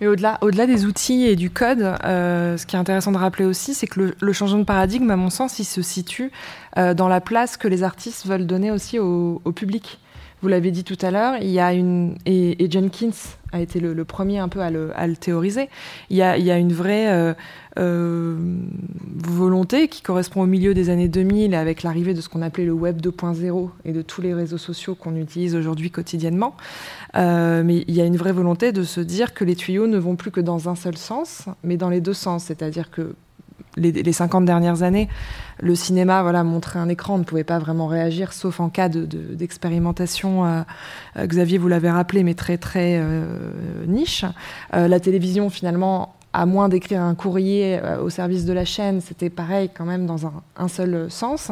Et au-delà, au-delà des outils et du code, ce qui est intéressant de rappeler aussi, c'est que le, changement de paradigme, à mon sens, il se situe dans la place que les artistes veulent donner aussi au public. Vous l'avez dit tout à l'heure, il y a une et, Jenkins a été le, premier un peu à le, théoriser. Il y, a, il y a, une vraie euh, euh, volonté qui correspond au milieu des années 2000 avec l'arrivée de ce qu'on appelait le web 2.0 et de tous les réseaux sociaux qu'on utilise aujourd'hui quotidiennement. Euh, mais il y a une vraie volonté de se dire que les tuyaux ne vont plus que dans un seul sens, mais dans les deux sens. C'est-à-dire que les, 50 dernières années, le cinéma voilà, montrait un écran, on ne pouvait pas vraiment réagir, sauf en cas d'expérimentation. De, euh, Xavier, vous l'avez rappelé, mais très, très euh, niche. Euh, la télévision, finalement, à moins d'écrire un courrier au service de la chaîne, c'était pareil quand même dans un, seul sens.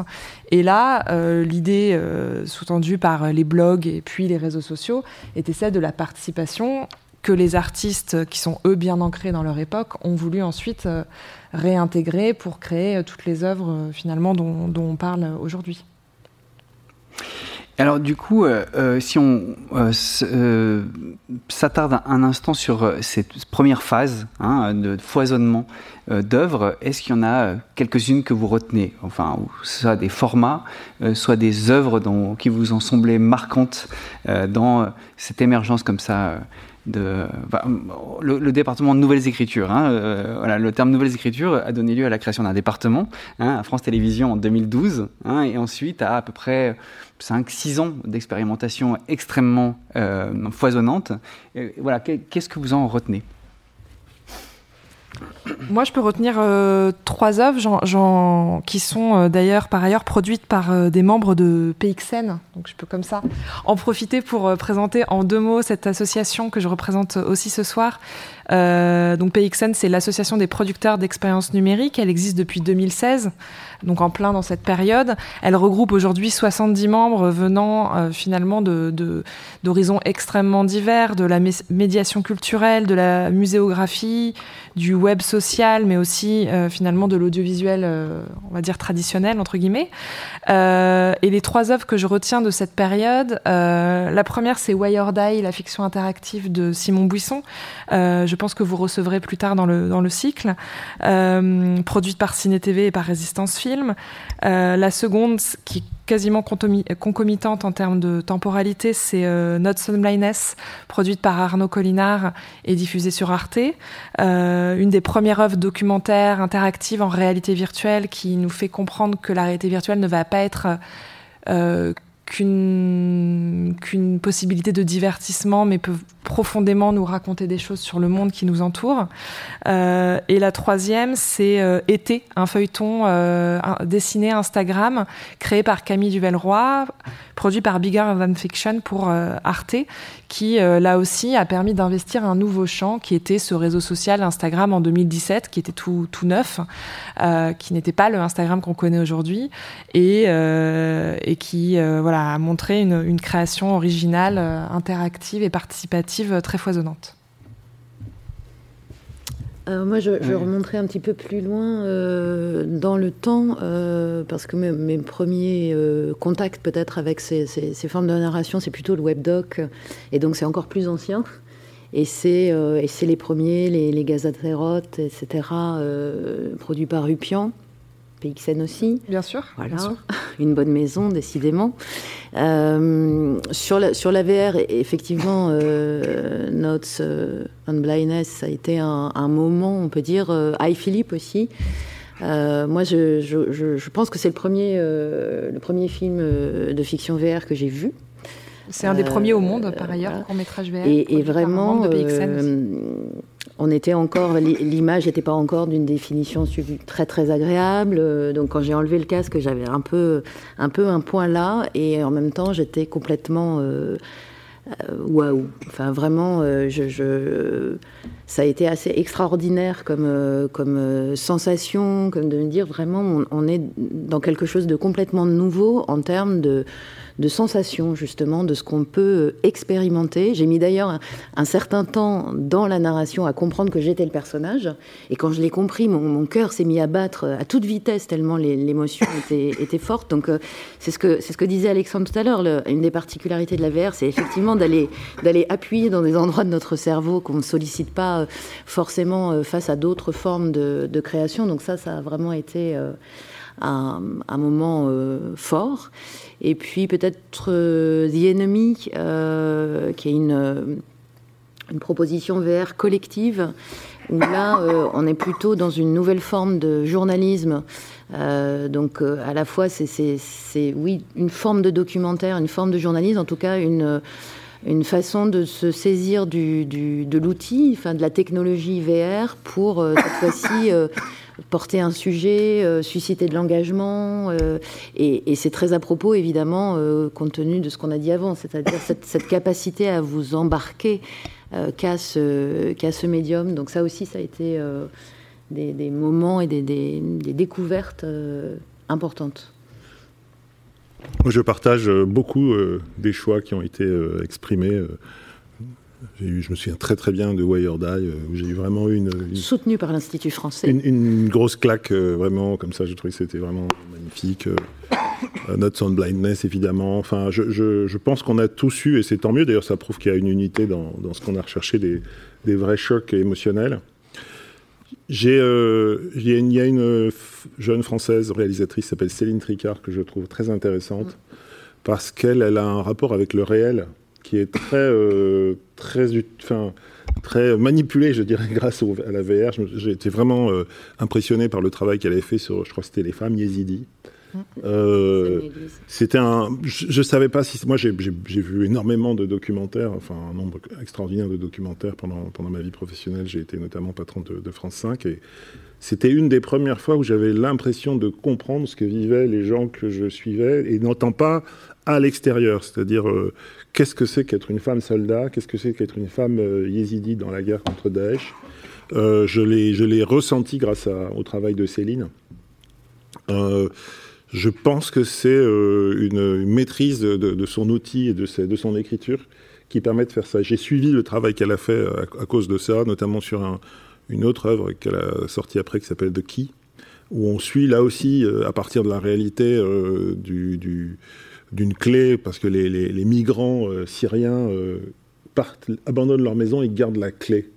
Et là, l'idée sous-tendue par les blogs et puis les réseaux sociaux était celle de la participation que les artistes qui sont eux bien ancrés dans leur époque ont voulu ensuite réintégrer pour créer euh, toutes les œuvres euh, finalement dont, on parle aujourd'hui. Alors du coup, euh, si on s'attarde un instant sur cette première phase hein, de foisonnement d'œuvres, est-ce qu'il y en a quelques-unes que vous retenez? Enfin, soit des formats, soit des œuvres dont, qui vous ont semblé marquantes dans cette émergence comme ça le, département de nouvelles écritures. Hein, euh, le terme nouvelles écritures a donné lieu à la création d'un département hein, à France Télévisions en 2012, hein, et ensuite à à peu près 5-6 ans d'expérimentation extrêmement euh, foisonnante. voilà, qu'est-ce que vous en retenez? Moi, je peux retenir euh, trois œuvres qui sont euh, d'ailleurs par ailleurs produites par euh, des membres de PXN. Donc, je peux comme ça en profiter pour présenter en deux mots cette association que je représente aussi ce soir. donc, PXN, c'est l'association des producteurs d'expériences numériques. Elle existe depuis 2016 donc en plein dans cette période. Elle regroupe aujourd'hui 70 membres venant euh, finalement d'horizons extrêmement divers, de la médiation culturelle, de la muséographie, du web social, mais aussi euh, finalement de l'audiovisuel, euh, on va dire traditionnel entre guillemets. et les trois œuvres que je retiens de cette période, la première c'est Why or Die, la fiction interactive de Simon Buisson. je pense que vous recevrez plus tard dans le, dans le cycle, produite par Ciné TV et par Résistance Euh, la seconde, qui est quasiment concomitante en termes de temporalité, c'est euh, Not Some Blindness, produite par Arnaud Collinard et diffusée sur Arte. Euh, une des premières œuvres documentaires interactives en réalité virtuelle qui nous fait comprendre que la réalité virtuelle ne va pas être euh, qu'une qu'une possibilité de divertissement, mais peut profondément nous raconter des choses sur le monde qui nous entoure. Euh, et la troisième, c'est euh, Été, un feuilleton euh, dessiné Instagram créé par Camille Duvelroy, produit par Bigger Than Fiction pour Arte, qui là aussi a permis d'investir un nouveau champ qui était ce réseau social Instagram en 2017, qui était tout, tout neuf, qui n'était pas le Instagram qu'on connaît aujourd'hui, et, et qui voilà, a montré une, une création originale, interactive et participative très foisonnante. Euh, moi, je, je, remonterai un petit peu plus loin euh, dans le temps, euh, parce que mes, mes premiers euh, contacts peut-être avec ces, ces, ces, formes de narration, c'est plutôt le webdoc, et donc c'est encore plus ancien. Et c'est euh, les premiers, les, les etc., produits par Rupian. PXN aussi. Bien sûr. Voilà, bien sûr. une bonne maison, décidément. Euh, sur, la, sur la VR, effectivement, euh, Notes euh, on Blindness, ça a été un, un moment, on peut dire, euh, High Philippe aussi. Euh, moi, je, je, je, pense que c'est le premier, euh, le premier film de fiction VR que j'ai vu. C'est un des premiers au monde, par ailleurs, voilà. court métrage VR. Et, et vraiment, on était encore, l'image n'était pas encore d'une définition très très agréable. Donc quand j'ai enlevé le casque, j'avais un peu, un point là, et en même temps j'étais complètement euh, waouh. Wow. Enfin vraiment, euh, ça a été assez extraordinaire comme, euh, sensation, comme de me dire vraiment, on, est dans quelque chose de complètement nouveau en termes de de sensations justement, de ce qu'on peut expérimenter. J'ai mis d'ailleurs un, certain temps dans la narration à comprendre que j'étais le personnage. Et quand je l'ai compris, mon, cœur s'est mis à battre à toute vitesse tellement l'émotion était, forte. Donc euh, c'est ce, que, disait Alexandre tout à l'heure. Une des particularités de la VR, c'est effectivement d'aller appuyer dans des endroits de notre cerveau qu'on ne sollicite pas euh, forcément face à d'autres formes de, création. Donc ça, ça a vraiment été... Euh, un, moment euh, fort. Et puis peut-être euh, The Enemy, euh, qui est une, une, proposition VR collective, où là, on est plutôt dans une nouvelle forme de journalisme. donc à la fois, c'est oui une forme de documentaire, une forme de journalisme, en tout cas une une façon de se saisir du, du, de l'outil, enfin de la technologie VR pour cette fois-ci porter un sujet, euh, susciter de l'engagement. Euh, et, c'est très à propos, évidemment, euh, compte tenu de ce qu'on a dit avant, c'est-à-dire cette, capacité à vous embarquer qu'à ce, médium. Donc ça aussi, ça a été des, moments et des, découvertes importantes. Je partage beaucoup des choix qui ont été exprimés. Euh, eu, je me souviens très très bien de Wired Eye, où j'ai eu vraiment une, une soutenu par l'Institut français, une, une, grosse claque vraiment comme ça. Je trouvais que c'était vraiment magnifique. Notre Sound Blindness, évidemment. Enfin, je, je, je pense qu'on a tous eu, et c'est tant mieux. D'ailleurs, ça prouve qu'il y a une unité dans, dans ce qu'on a recherché, des, des vrais chocs émotionnels. J'ai, euh, il y a une jeune française réalisatrice qui s'appelle Céline Tricard que je trouve très intéressante mmh. parce qu'elle elle a un rapport avec le réel qui est très euh, très enfin très manipulé je dirais grâce au, à la VR j'ai été vraiment euh, impressionné par le travail qu'elle avait fait sur je crois que c'était les femmes yézidis euh, c'était un. Je, ne savais pas si. Moi, j'ai vu énormément de documentaires, enfin un nombre extraordinaire de documentaires pendant, pendant ma vie professionnelle. J'ai été notamment patron de, de France 5 et c'était une des premières fois où j'avais l'impression de comprendre ce que vivaient les gens que je suivais et n'entends pas à l'extérieur. C'est-à-dire, euh, qu'est-ce que c'est qu'être une femme soldat? Qu'est-ce que c'est qu'être une femme euh, yézidi dans la guerre contre Daesh? Euh, Je l'ai ressenti grâce au travail de Céline. Euh, je pense que c'est euh, une, maîtrise de, son outil et de, de, son écriture qui permet de faire ça. J'ai suivi le travail qu'elle a fait à, cause de ça, notamment sur un, une autre œuvre qu'elle a sortie après qui s'appelle The Key, où on suit là aussi, à partir de la réalité du, d'une clé, parce que les, migrants euh, syriens euh, abandonnent leur maison et gardent la clé.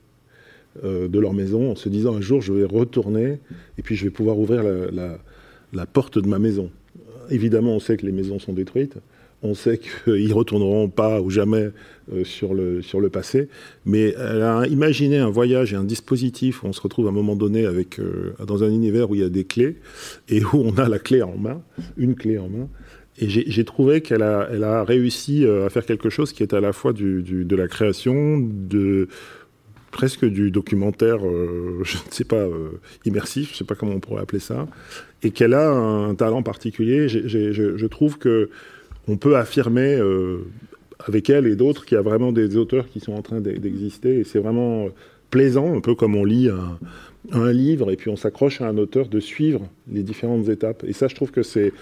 de leur maison en se disant un jour je vais retourner et puis je vais pouvoir ouvrir la porte de ma maison. Évidemment, on sait que les maisons sont détruites. On sait qu'ils ne retourneront pas ou jamais euh, sur, le, passé. Mais elle a imaginé un voyage et un dispositif où on se retrouve à un moment donné avec, euh, dans un univers où il y a des clés et où on a la clé en main, une clé en main. Et j'ai trouvé qu'elle a, réussi euh, à faire quelque chose qui est à la fois de la création, de, presque du documentaire, je ne sais pas, immersif, je ne sais pas comment on pourrait appeler ça, et qu'elle a un talent particulier. je, trouve que on peut affirmer euh, avec elle et d'autres qu'il y a vraiment des auteurs qui sont en train d'exister, et c'est vraiment plaisant, un peu comme on lit un livre et puis on s'accroche à un auteur de suivre les différentes étapes. Et ça, je trouve que c'est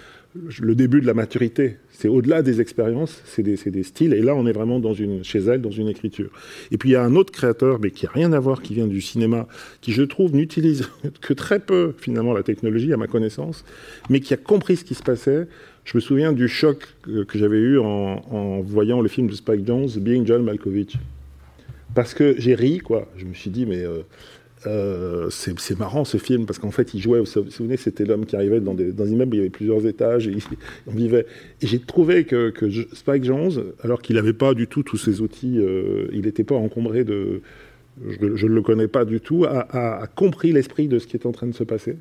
le début de la maturité. C'est au-delà des expériences, c'est des, styles. Et là, on est vraiment dans une, chez elle, dans une écriture. Et puis, il y a un autre créateur, mais qui n'a rien à voir, qui vient du cinéma, qui, je trouve, n'utilise que très peu, finalement, la technologie, à ma connaissance, mais qui a compris ce qui se passait. Je me souviens du choc que, j'avais eu en, voyant le film de Spike Jones, Being John Malkovich. Parce que j'ai ri, quoi. Je me suis dit, mais... Euh, euh, c'est marrant ce film parce qu'en fait il jouait, vous vous souvenez, c'était l'homme qui arrivait dans des, dans immeubles où il y avait plusieurs étages on vivait. Et j'ai trouvé que, Spike Jones, alors qu'il n'avait pas du tout tous ses outils, euh, il n'était pas encombré de. Je ne le connais pas du tout, a, compris l'esprit de ce qui est en train de se passer.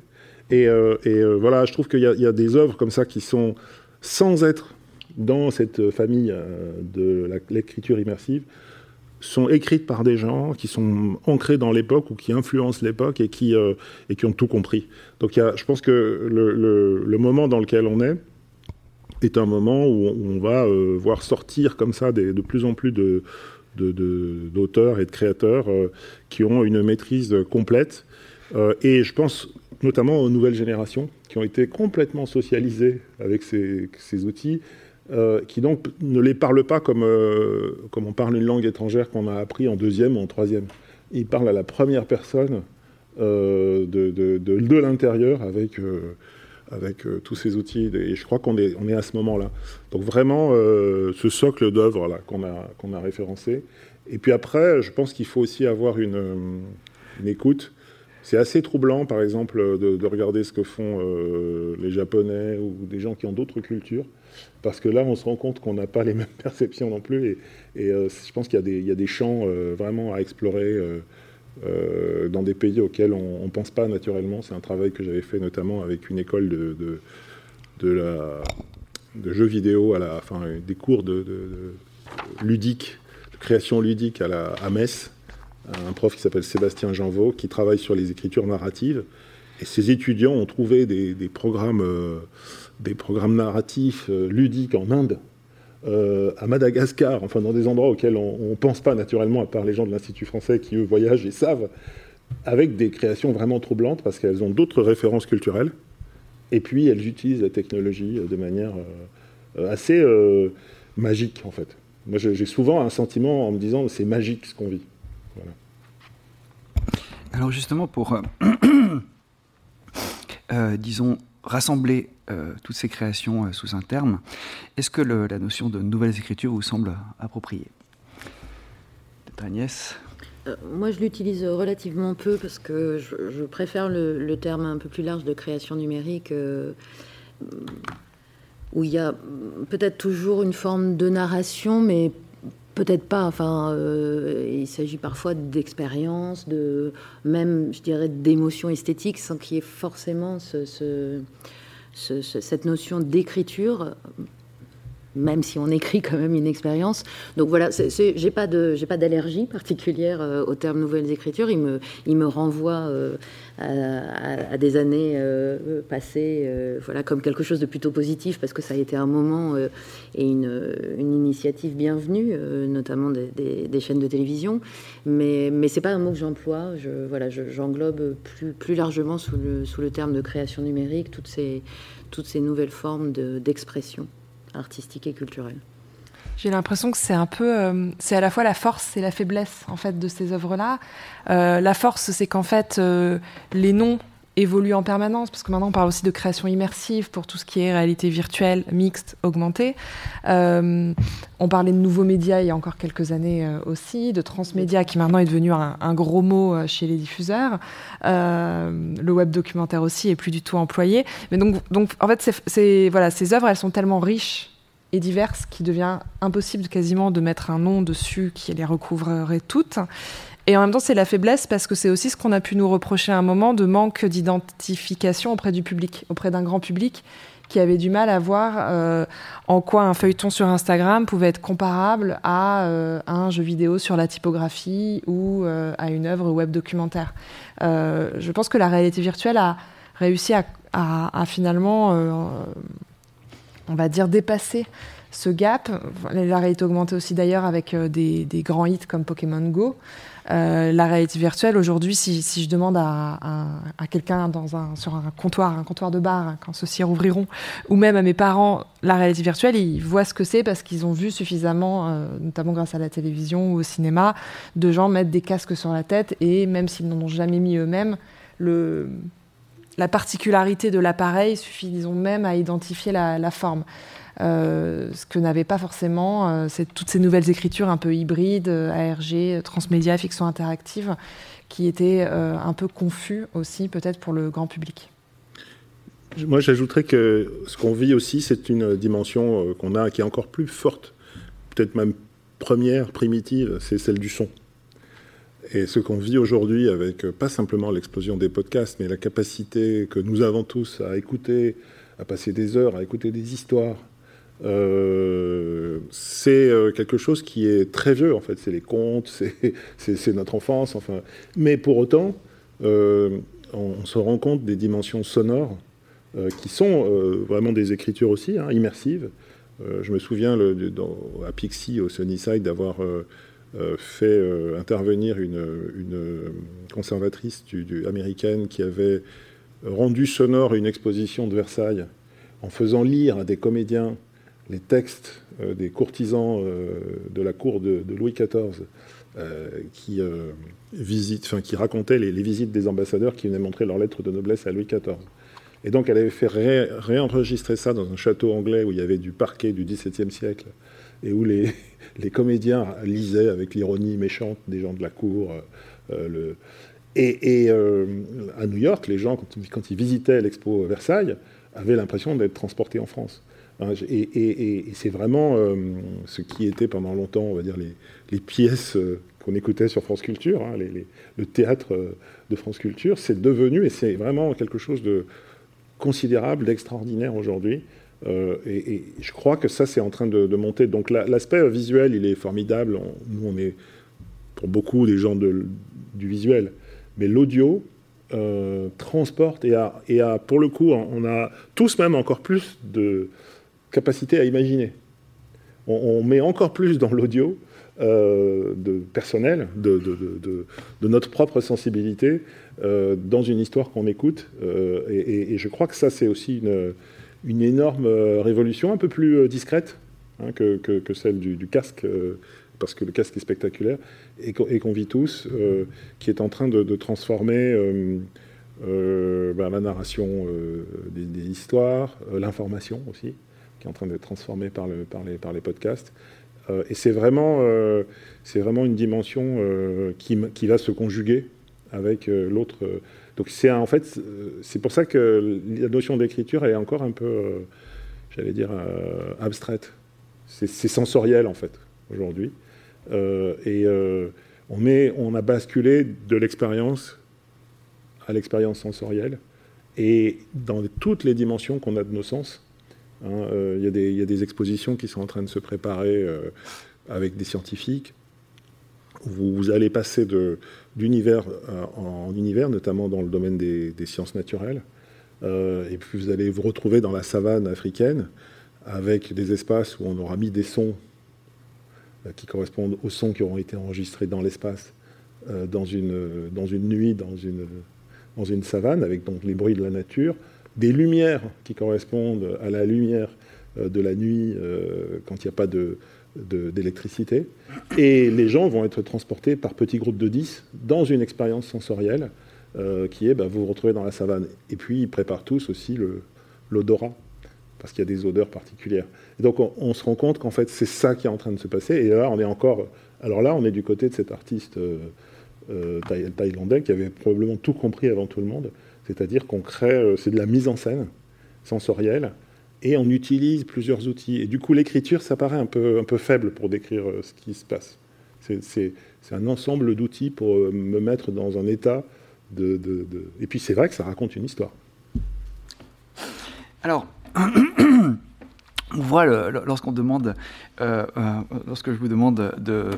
Et, euh, voilà, je trouve qu'il y, a des œuvres comme ça qui sont sans être dans cette famille de l'écriture immersive sont écrites par des gens qui sont ancrés dans l'époque ou qui influencent l'époque et, qui, euh, et qui ont tout compris. Donc y a, je pense que le, le, moment dans lequel on est est un moment où on, va euh, voir sortir comme ça de plus en plus de, d'auteurs et de créateurs euh, qui ont une maîtrise complète. et je pense notamment aux nouvelles générations qui ont été complètement socialisées avec ces, ces outils euh, qui donc ne les parle pas comme, euh, comme on parle une langue étrangère qu'on a appris en deuxième ou en troisième. Il parle à la première personne euh, de, de, l'intérieur avec, avec tous ces outils. Et je crois qu'on est, on est à ce moment-là. Donc vraiment, ce socle d'œuvres qu'on, a, qu'on a référencé. Et puis après, je pense qu'il faut aussi avoir une, une écoute. C'est assez troublant, par exemple, de regarder ce que font les Japonais ou des gens qui ont d'autres cultures parce que là, on se rend compte qu'on n'a pas les mêmes perceptions non plus. Et, euh, je pense qu'il y, a des champs euh, vraiment à explorer euh, dans des pays auxquels on ne pense pas naturellement. C'est un travail que j'avais fait notamment avec une école de, jeux vidéo, à la, des cours de, de création ludique à, à Metz. Un prof qui s'appelle Sébastien Janvaux, qui travaille sur les écritures narratives. Et ces étudiants ont trouvé des, programmes des programmes narratifs euh, ludiques en Inde, euh, à Madagascar, enfin dans des endroits auxquels on ne pense pas naturellement, à part les gens de l'Institut français qui, eux, voyagent et savent, avec des créations vraiment troublantes parce qu'elles ont d'autres références culturelles. Et puis, elles utilisent la technologie de manière euh, assez magique, en fait. Moi, j'ai souvent un sentiment en me disant c'est magique ce qu'on vit. Alors, justement, pour, disons, rassembler euh, toutes ces créations euh, sous un terme, est-ce que la notion de nouvelles écritures vous semble appropriée? Agnès? Euh, moi, je l'utilise relativement peu parce que je, préfère le, terme un peu plus large de création numérique, où il y a peut-être toujours une forme de narration, mais peut-être pas. Enfin, il s'agit parfois d'expérience, de même, je dirais, d'émotions esthétiques, sans qu'il y ait forcément ce cette notion d'écriture même si on écrit quand même une expérience. Donc voilà, j'ai pas pas d'allergie particulière euh, au terme nouvelles écritures. Il me, renvoie euh, à, des années euh, passées, voilà, comme quelque chose de plutôt positif parce que ça a été un moment et une, initiative bienvenue, notamment des, chaînes de télévision. Mais, mais c'est pas un mot que j'emploie. Je, voilà, j'englobe plus, largement sous le, terme de création numérique toutes ces nouvelles formes d'expression artistique et culturelle. J'ai l'impression que c'est un peu, euh, c'est à la fois la force et la faiblesse en fait de ces œuvres-là. Euh, la force, c'est qu'en fait, euh, les noms évolue en permanence, parce que maintenant on parle aussi de création immersive pour tout ce qui est réalité virtuelle, mixte, augmentée. Euh, on parlait de nouveaux médias il y a encore quelques années euh, aussi, de transmédia qui maintenant est devenu un, gros mot euh, chez les diffuseurs. le web documentaire aussi est plus du tout employé. Mais donc, en fait, ces œuvres, elles sont tellement riches et diverses qu'il devient impossible quasiment de mettre un nom dessus qui les recouvrerait toutes. Et en même temps, c'est la faiblesse parce que c'est aussi ce qu'on a pu nous reprocher à un moment de manque d'identification auprès du public, auprès d'un grand public qui avait du mal à voir euh, en quoi un feuilleton sur Instagram pouvait être comparable à, euh, un jeu vidéo sur la typographie ou euh, à une œuvre web documentaire. je pense que la réalité virtuelle a réussi à, finalement, on va dire, dépasser ce gap. La réalité augmentée aussi d'ailleurs avec des, grands hits comme Pokémon Go. Euh, la réalité virtuelle, aujourd'hui, si, je demande à, quelqu'un sur un comptoir, un comptoir de bar, quand ceux-ci rouvriront, ou même à mes parents, la réalité virtuelle, ils voient ce que c'est parce qu'ils ont vu suffisamment, euh, notamment grâce à la télévision ou au cinéma, de gens mettre des casques sur la tête et même s'ils n'en ont jamais mis eux-mêmes, la particularité de l'appareil suffit, disons, même à identifier la forme. Euh, ce que n'avait pas forcément euh, c'est toutes ces nouvelles écritures un peu hybrides, euh, ARG, transmédia, fiction interactive, qui étaient un peu confus aussi peut-être pour le grand public. Moi, j'ajouterais que ce qu'on vit aussi, c'est une dimension qu'on a qui est encore plus forte, peut-être même première, primitive, c'est celle du son. Et ce qu'on vit aujourd'hui avec pas simplement l'explosion des podcasts, mais la capacité que nous avons tous à écouter, à passer des heures, à écouter des histoires, euh, c'est euh, quelque chose qui est très vieux, en fait. C'est les contes, c'est notre enfance, enfin. Mais pour autant, euh, on, se rend compte des dimensions sonores qui sont vraiment des écritures aussi, hein, immersives. je me souviens à Pixie, au Sunnyside, d'avoir fait intervenir une, conservatrice américaine qui avait rendu sonore une exposition de Versailles en faisant lire à des comédiens les textes euh, des courtisans euh, de la cour de, Louis XIV euh, qui racontaient les, visites des ambassadeurs qui venaient montrer leurs lettres de noblesse à Louis XIV. Et donc elle avait fait réenregistrer ça dans un château anglais où il y avait du parquet du XVIIe siècle et où les, les comédiens lisaient avec l'ironie méchante des gens de la cour. le... Et, à New York, les gens, quand, ils visitaient l'expo Versailles, avaient l'impression d'être transportés en France. Hein, et, c'est vraiment euh, ce qui était pendant longtemps, on va dire, les, pièces euh, qu'on écoutait sur France Culture, hein, le théâtre euh, de France Culture, c'est devenu, et c'est vraiment quelque chose de considérable, d'extraordinaire aujourd'hui. Et, je crois que ça, c'est en train de, monter. Donc l'aspect visuel, il est formidable. nous, on est pour beaucoup des gens du visuel. Mais l'audio, transporte et a, pour le coup, on a tous même encore plus de, capacité à imaginer. On, met encore plus dans l'audio euh, de personnel, de, notre propre sensibilité, euh, dans une histoire qu'on écoute. Euh, et, je crois que ça, c'est aussi une, une, énorme révolution, un peu plus discrète hein, que, que, celle du, casque, parce que le casque est spectaculaire, et qu'on vit tous, qui est en train de, transformer ben, la narration des, histoires, l'information aussi en train d'être transformé par, le, par, les, par les podcasts. Euh, et c'est vraiment, euh, c'est vraiment une dimension euh, qui, qui, va se conjuguer avec l'autre. Donc c'est en fait, c'est pour ça que la notion d'écriture est encore un peu, j'allais dire, abstraite. C'est sensoriel en fait aujourd'hui. et on, a basculé de l'expérience à l'expérience sensorielle et dans toutes les dimensions qu'on a de nos sens. Hein, euh, il y, a des expositions qui sont en train de se préparer euh, avec des scientifiques. Vous, allez passer d'univers euh, en univers, notamment dans le domaine des, sciences naturelles. et puis vous allez vous retrouver dans la savane africaine avec des espaces où on aura mis des sons qui correspondent aux sons qui auront été enregistrés dans l'espace, dans, une, nuit, dans une, savane, avec donc les bruits de la nature, des lumières qui correspondent à la lumière euh, de la nuit euh, quand il n'y a pas d'électricité. Et les gens vont être transportés par petits groupes de 10 dans une expérience sensorielle qui est bah, vous vous retrouvez dans la savane. Et puis ils préparent tous aussi l'odorat, parce qu'il y a des odeurs particulières. Et donc on, se rend compte qu'en fait c'est ça qui est en train de se passer. Et là on est encore, alors là on est du côté de cet artiste thaïlandais qui avait probablement tout compris avant tout le monde, c'est-à-dire qu'on crée, c'est de la mise en scène sensorielle et on utilise plusieurs outils. Et du coup, l'écriture, ça paraît un peu, un peu faible pour décrire euh, ce qui se passe. C'est un ensemble d'outils pour euh, me mettre dans un état de... Et puis c'est vrai que ça raconte une histoire. Alors, on voit lorsqu'on demande, euh, euh, lorsque je vous demande de,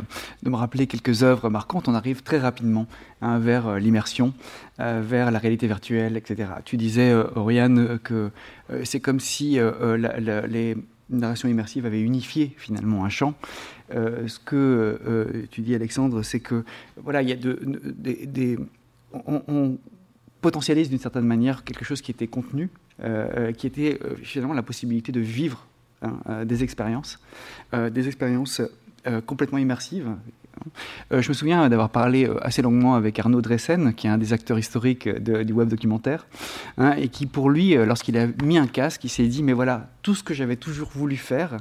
me rappeler quelques œuvres marquantes, on arrive très rapidement hein, vers euh, l'immersion, vers la réalité virtuelle, etc. Tu disais, Oriane, que c'est comme si les narrations immersives avaient unifié finalement un champ. ce que tu dis, Alexandre, c'est que voilà, il y a on potentialise d'une certaine manière quelque chose qui était contenu, qui était finalement la possibilité de vivre Hein, euh, des expériences, euh, des expériences euh, complètement immersives. je me souviens d'avoir parlé assez longuement avec Arnaud Dressen, qui est un des acteurs historiques du web documentaire, hein, et qui, pour lui, lorsqu'il a mis un casque, il s'est dit Mais voilà, tout ce que j'avais toujours voulu faire,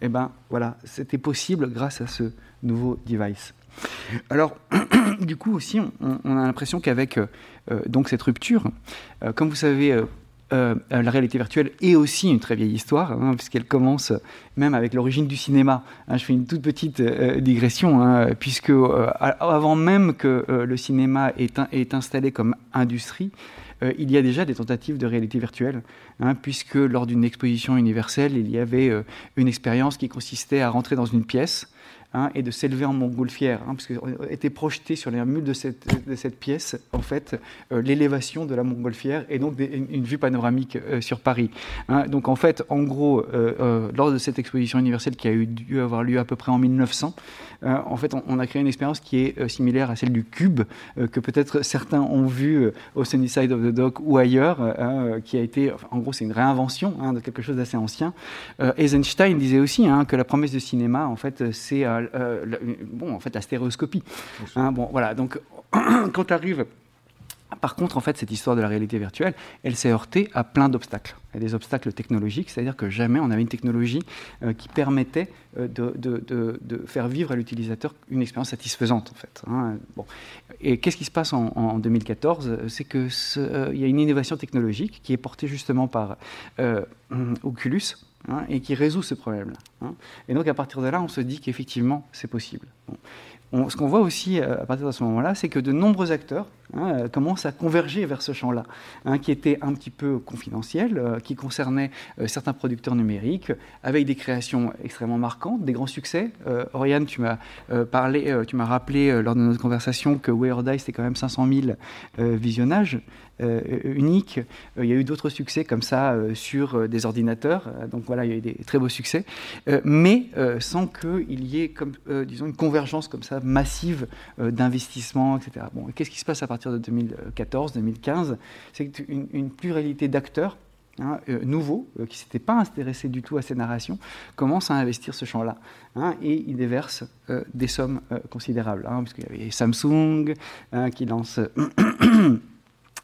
eh ben voilà, c'était possible grâce à ce nouveau device. Alors, du coup aussi, on, a l'impression qu'avec donc cette rupture, comme vous savez, la réalité virtuelle est aussi une très vieille histoire, hein, puisqu'elle commence même avec l'origine du cinéma. Hein, je fais une toute petite euh, digression, hein, puisque euh, avant même que le cinéma est, installé comme industrie, il y a déjà des tentatives de réalité virtuelle, puisque lors d'une exposition universelle, il y avait une expérience qui consistait à rentrer dans une pièce Hein, et de s'élever en montgolfière, hein, parce était projeté sur les murs de cette, pièce, en fait, euh, l'élévation de la montgolfière et donc une, vue panoramique euh, sur Paris. Hein. donc en fait, en gros, euh, lors de cette exposition universelle qui a eu, dû avoir lieu à peu près en 1900, en fait, on, a créé une expérience qui est similaire à celle du cube, que peut-être certains ont vu au Sunnyside of the Dock ou ailleurs, qui a été, en gros, c'est une réinvention de quelque chose d'assez ancien. Eisenstein disait aussi que la promesse de cinéma, en fait, c'est euh, bon, en fait, la stéréoscopie. Hein, bon, voilà. Donc, quand tu arrives par contre, en fait, cette histoire de la réalité virtuelle, elle s'est heurtée à plein d'obstacles. A des obstacles technologiques, c'est-à-dire que jamais on avait une technologie euh, qui permettait euh, de, faire vivre à l'utilisateur une expérience satisfaisante, en fait. Hein. Bon. Et qu'est-ce qui se passe en, 2014 C'est qu'il il y a une innovation technologique qui est portée justement par Oculus, Hein, et qui résout ce problème-là. Hein. Et donc à partir de là, on se dit qu'effectivement, c'est possible. ce qu'on voit aussi euh, à partir de ce moment-là, c'est que de nombreux acteurs hein, euh, commencent à converger vers ce champ-là, qui était un petit peu confidentiel, euh, qui concernait certains producteurs numériques, avec des créations extrêmement marquantes, des grands succès. Oriane, tu m'as parlé, tu m'as rappelé lors de notre conversation que Way or Die, c'était quand même 500 000 visionnages. Euh, unique. Euh, il y a eu d'autres succès comme ça euh, sur des ordinateurs. donc voilà, il y a eu des très beaux succès. mais sans qu'il y ait, disons, une convergence comme ça massive d'investissements, etc. Bon, qu'est-ce qui se passe à partir de 2014, 2015 C'est une, pluralité d'acteurs Hein, nouveaux, qui ne s'étaient pas intéressés du tout à ces narrations, commencent à investir ce champ-là. Hein, et ils déversent des sommes considérables. Hein, parce qu'il y avait Samsung qui lance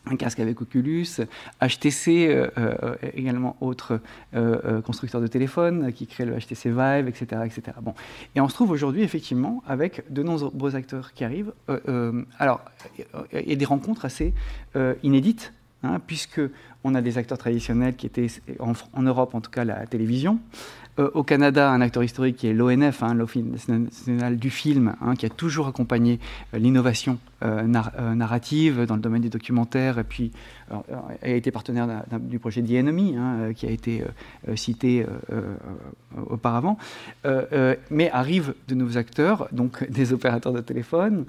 un casque avec Oculus, HTC, euh, euh, également autre euh, constructeur de téléphone qui crée le HTC Vive, etc. etc. Bon. Et on se trouve aujourd'hui effectivement avec de nombreux acteurs qui arrivent. alors, il y a des rencontres assez inédites, hein, puisque on a des acteurs traditionnels qui étaient en, Europe en tout cas la télévision, euh, au Canada, un acteur historique qui est l'ONF, hein, l'Office national du film, hein, qui a toujours accompagné euh, l'innovation euh, narrative dans le domaine du documentaire, et puis a été partenaire du projet The Enemy, hein, qui a été cité auparavant. mais arrivent de nouveaux acteurs, donc des opérateurs de téléphone,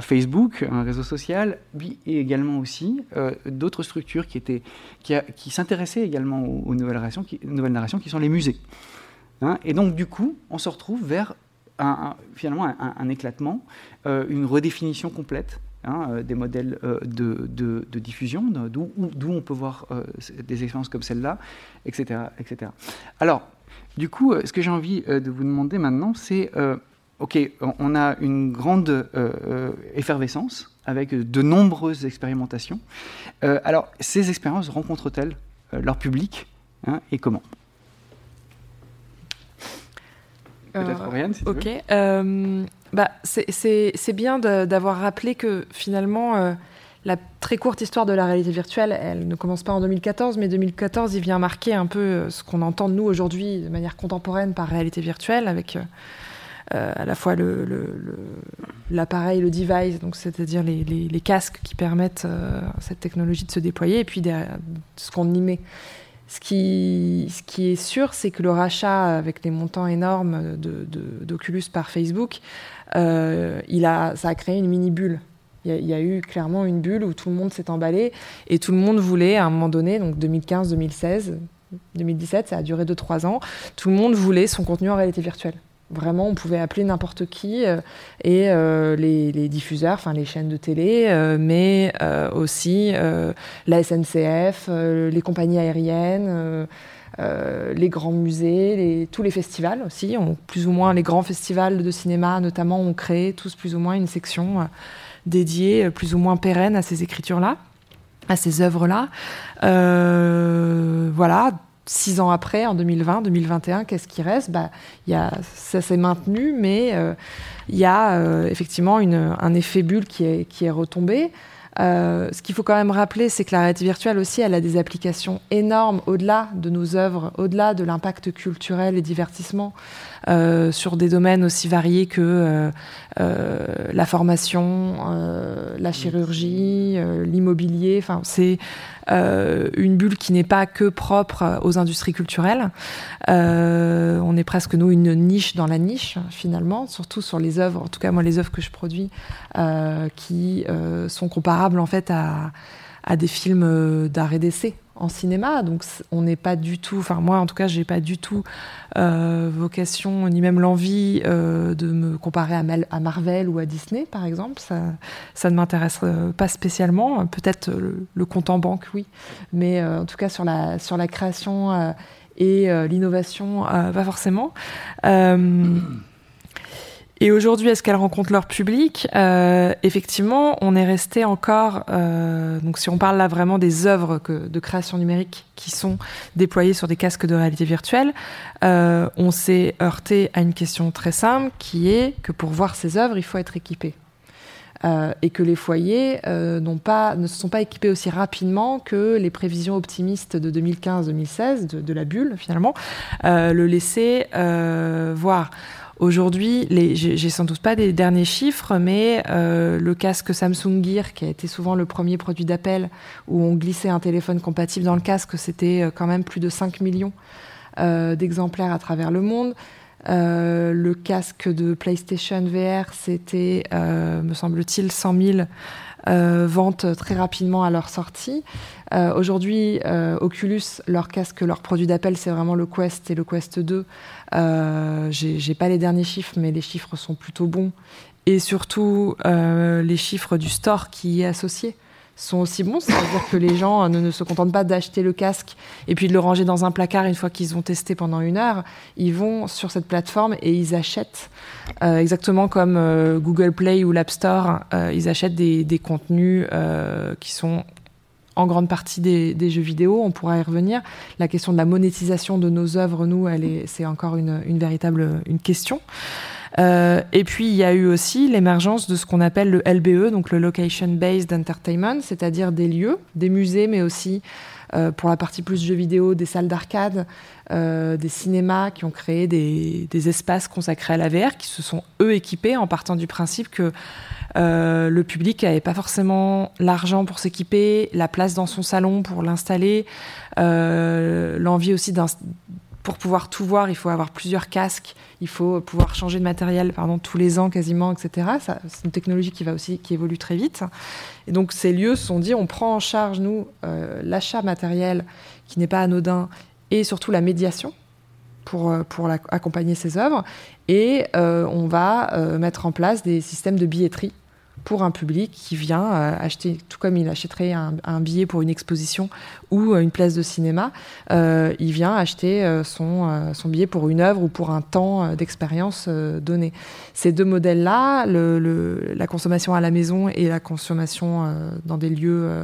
Facebook, un réseau social, et également aussi d'autres structures qui, étaient, qui, s'intéressaient également aux, nouvelles, narrations qui, nouvelles narrations, qui sont les musées. Hein, et donc, du coup, on se retrouve vers un, finalement un, éclatement, euh, une redéfinition complète hein, euh, des modèles euh, de, de, diffusion, d'où on peut voir des expériences comme celle-là, etc., etc. Alors, du coup, ce que j'ai envie de vous demander maintenant, c'est ok, on a une grande effervescence avec de nombreuses expérimentations. alors, ces expériences rencontrent-elles leur public hein, et comment? Peut-être Oriane, si tu Ok. bah, c'est bien d'avoir rappelé que finalement la très courte histoire de la réalité virtuelle, elle ne commence pas en 2014, mais 2014, il vient marquer un peu euh, ce qu'on entend de nous aujourd'hui de manière contemporaine par réalité virtuelle, avec euh, euh, à la fois l'appareil, le, device, c'est-à-dire les, casques qui permettent cette technologie de se déployer, et puis ce qu'on y met. Ce qui, est sûr, c'est que le rachat avec les montants énormes d'Oculus par Facebook, il a, ça a créé une mini bulle il y, a eu clairement une bulle où tout le monde s'est emballé et tout le monde voulait, à un moment donné, donc 2015, 2016, 2017, ça a duré 2-3 ans, tout le monde voulait son contenu en réalité virtuelle. Vraiment, on pouvait appeler n'importe qui euh, et euh, les, diffuseurs, enfin les chaînes de télé, euh, mais aussi la SNCF, les compagnies aériennes. les grands musées, tous les festivals aussi, plus ou moins les grands festivals de cinéma notamment ont créé tous plus ou moins une section dédié euh, plus ou moins pérenne à ces écritures-là, à ces œuvres-là. Voilà, six ans après, en 2020, 2021, qu'est-ce qui reste? Bah, y a, Ça s'est maintenu, mais euh, il y a effectivement une, un effet bulle qui est, qui est retombé. Euh, ce qu'il faut quand même rappeler, c'est que la réalité virtuelle aussi, elle a des applications énormes au-delà de nos œuvres, au-delà de l'impact culturel et divertissement euh, sur des domaines aussi variés que euh, la formation, la chirurgie, l'immobilier. C'est une bulle qui n'est pas que propre aux industries culturelles. on est presque nous une niche dans la niche finalement, surtout sur les œuvres. En tout cas, moi, les œuvres que je produis qui sont comparables en fait à, des films euh, d'art et d'essai en cinéma. Donc on n'est pas du tout, enfin moi en tout cas, j'ai pas du tout euh, vocation ni même l'envie euh, de me comparer à, Marvel ou à Disney par exemple. Ça, ça ne m'intéresse pas spécialement. Peut-être le, compte en banque, oui, mais en tout cas sur la sur la création et l'innovation, pas forcément. Et aujourd'hui, est-ce qu'elles rencontrent leur public? Euh, Effectivement, on est resté encore. Euh, donc, si on parle là vraiment des œuvres que, de création numérique qui sont déployées sur des casques de réalité virtuelle, euh, on s'est heurté à une question très simple, qui est que pour voir ces œuvres, il faut être équipé. Euh, et que les foyers euh, pas, ne se sont pas équipés aussi rapidement que les prévisions optimistes de 2015-2016, de, de, la bulle finalement, euh, le laissaient voir. Aujourd'hui, j'ai sans doute pas des derniers chiffres, mais euh, le casque Samsung Gear, qui a été souvent le premier produit d'appel où on glissait un téléphone compatible dans le casque, c'était euh, quand même plus de 5 millions euh, d'exemplaires à travers le monde. le casque de PlayStation VR, c'était, me semble-t-il, 100 000 ventes très rapidement à leur sortie. Aujourd'hui, Oculus, leur casque, leur produit d'appel, c'est vraiment le Quest et le Quest 2. Euh, J'ai pas les derniers chiffres, mais les chiffres sont plutôt bons. Et surtout, euh, les chiffres du store qui y est associé sont aussi bons. C'est-à-dire que les gens ne, se contentent pas d'acheter le casque et puis de le ranger dans un placard une fois qu'ils ont testé pendant une heure. Ils vont sur cette plateforme et ils achètent, euh, exactement comme euh, Google Play ou l'App Store, euh, ils achètent des, contenus euh, qui sont en grande partie des, jeux vidéo. On pourra y revenir. La question de la monétisation de nos œuvres, nous, c'est encore une, véritable une question. Euh, et puis il y a eu aussi l'émergence de ce qu'on appelle le LBE, donc le Location Based Entertainment, c'est-à-dire des lieux, des musées, mais aussi euh, pour la partie plus jeux vidéo, des salles d'arcade, euh, des cinémas qui ont créé des, espaces consacrés à la VR, qui se sont eux équipés en partant du principe que le public n'avait pas forcément l'argent pour s'équiper, la place dans son salon pour l'installer, l'envie aussi d'un pour pouvoir tout voir, il faut avoir plusieurs casques, il faut pouvoir changer de matériel pardon, tous les ans quasiment, etc. C'est une technologie qui va aussi qui évolue très vite. Et donc ces lieux se sont dit, on prend en charge nous euh, l'achat matériel qui n'est pas anodin et surtout la médiation pour, pour accompagner ces œuvres. Et on va mettre en place des systèmes de billetterie pour un public qui vient acheter, tout comme il achèterait un, billet pour une exposition ou une place de cinéma, il vient acheter son, billet pour une œuvre ou pour un temps d'expérience donné. Ces deux modèles-là, la consommation à la maison et la consommation dans des lieux euh,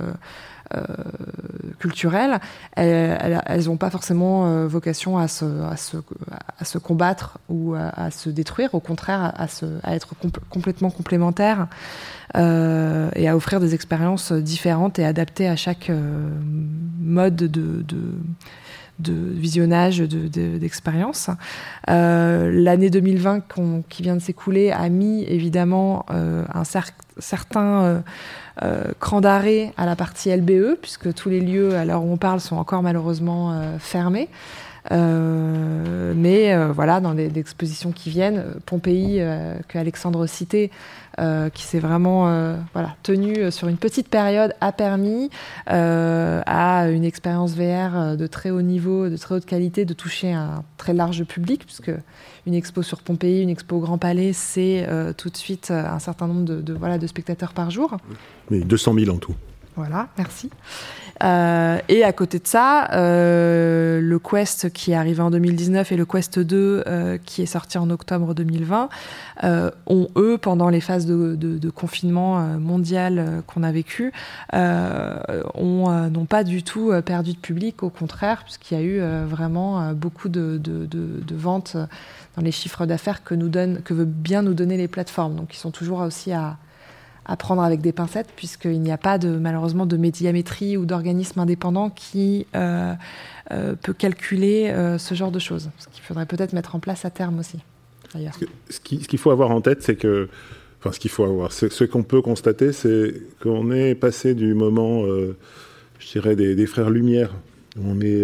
culturelles, elles n'ont pas forcément euh, vocation à se, combattre ou à, se détruire, au contraire à, être complètement complémentaires euh, et à offrir des expériences différentes et adaptées à chaque mode de, visionnage d'expérience. L'année 2020 qui vient de s'écouler a mis évidemment un certain euh, cran d'arrêt à la partie LBE, puisque tous les lieux à l'heure où on parle sont encore malheureusement euh, fermés. Euh, mais voilà, dans les, expositions qui viennent, Pompéi, que Alexandre citait, qui s'est vraiment voilà, tenu sur une petite période, a permis à une expérience VR de très haut niveau, de très haute qualité, de toucher un très large public, puisque une expo sur Pompéi, une expo au Grand Palais, c'est tout de suite un certain nombre de, de, voilà, de spectateurs par jour. Mais 200 000 en tout. Voilà, merci. Euh, et à côté de ça, euh, le Quest qui est arrivé en 2019 et le Quest 2 euh, qui est sorti en octobre 2020 ont, eux, pendant les phases de, confinement mondial qu'on a vécu, n'ont pas du tout perdu de public, au contraire, puisqu'il y a eu vraiment beaucoup de, ventes dans les chiffres d'affaires que, nous donne, que veut bien nous donner les plateformes. Donc ils sont toujours aussi à à prendre avec des pincettes, puisqu'il n'y a pas malheureusement de médiamétrie ou d'organisme indépendant qui euh, euh, peut calculer euh, ce genre de choses. Ce qu'il faudrait peut-être mettre en place à terme aussi. Ce qu'il faut avoir en tête, c'est que, enfin, ce qu'il faut avoir, ce qu'on peut constater, c'est qu'on est passé du moment, je dirais, des, frères Lumière. On est,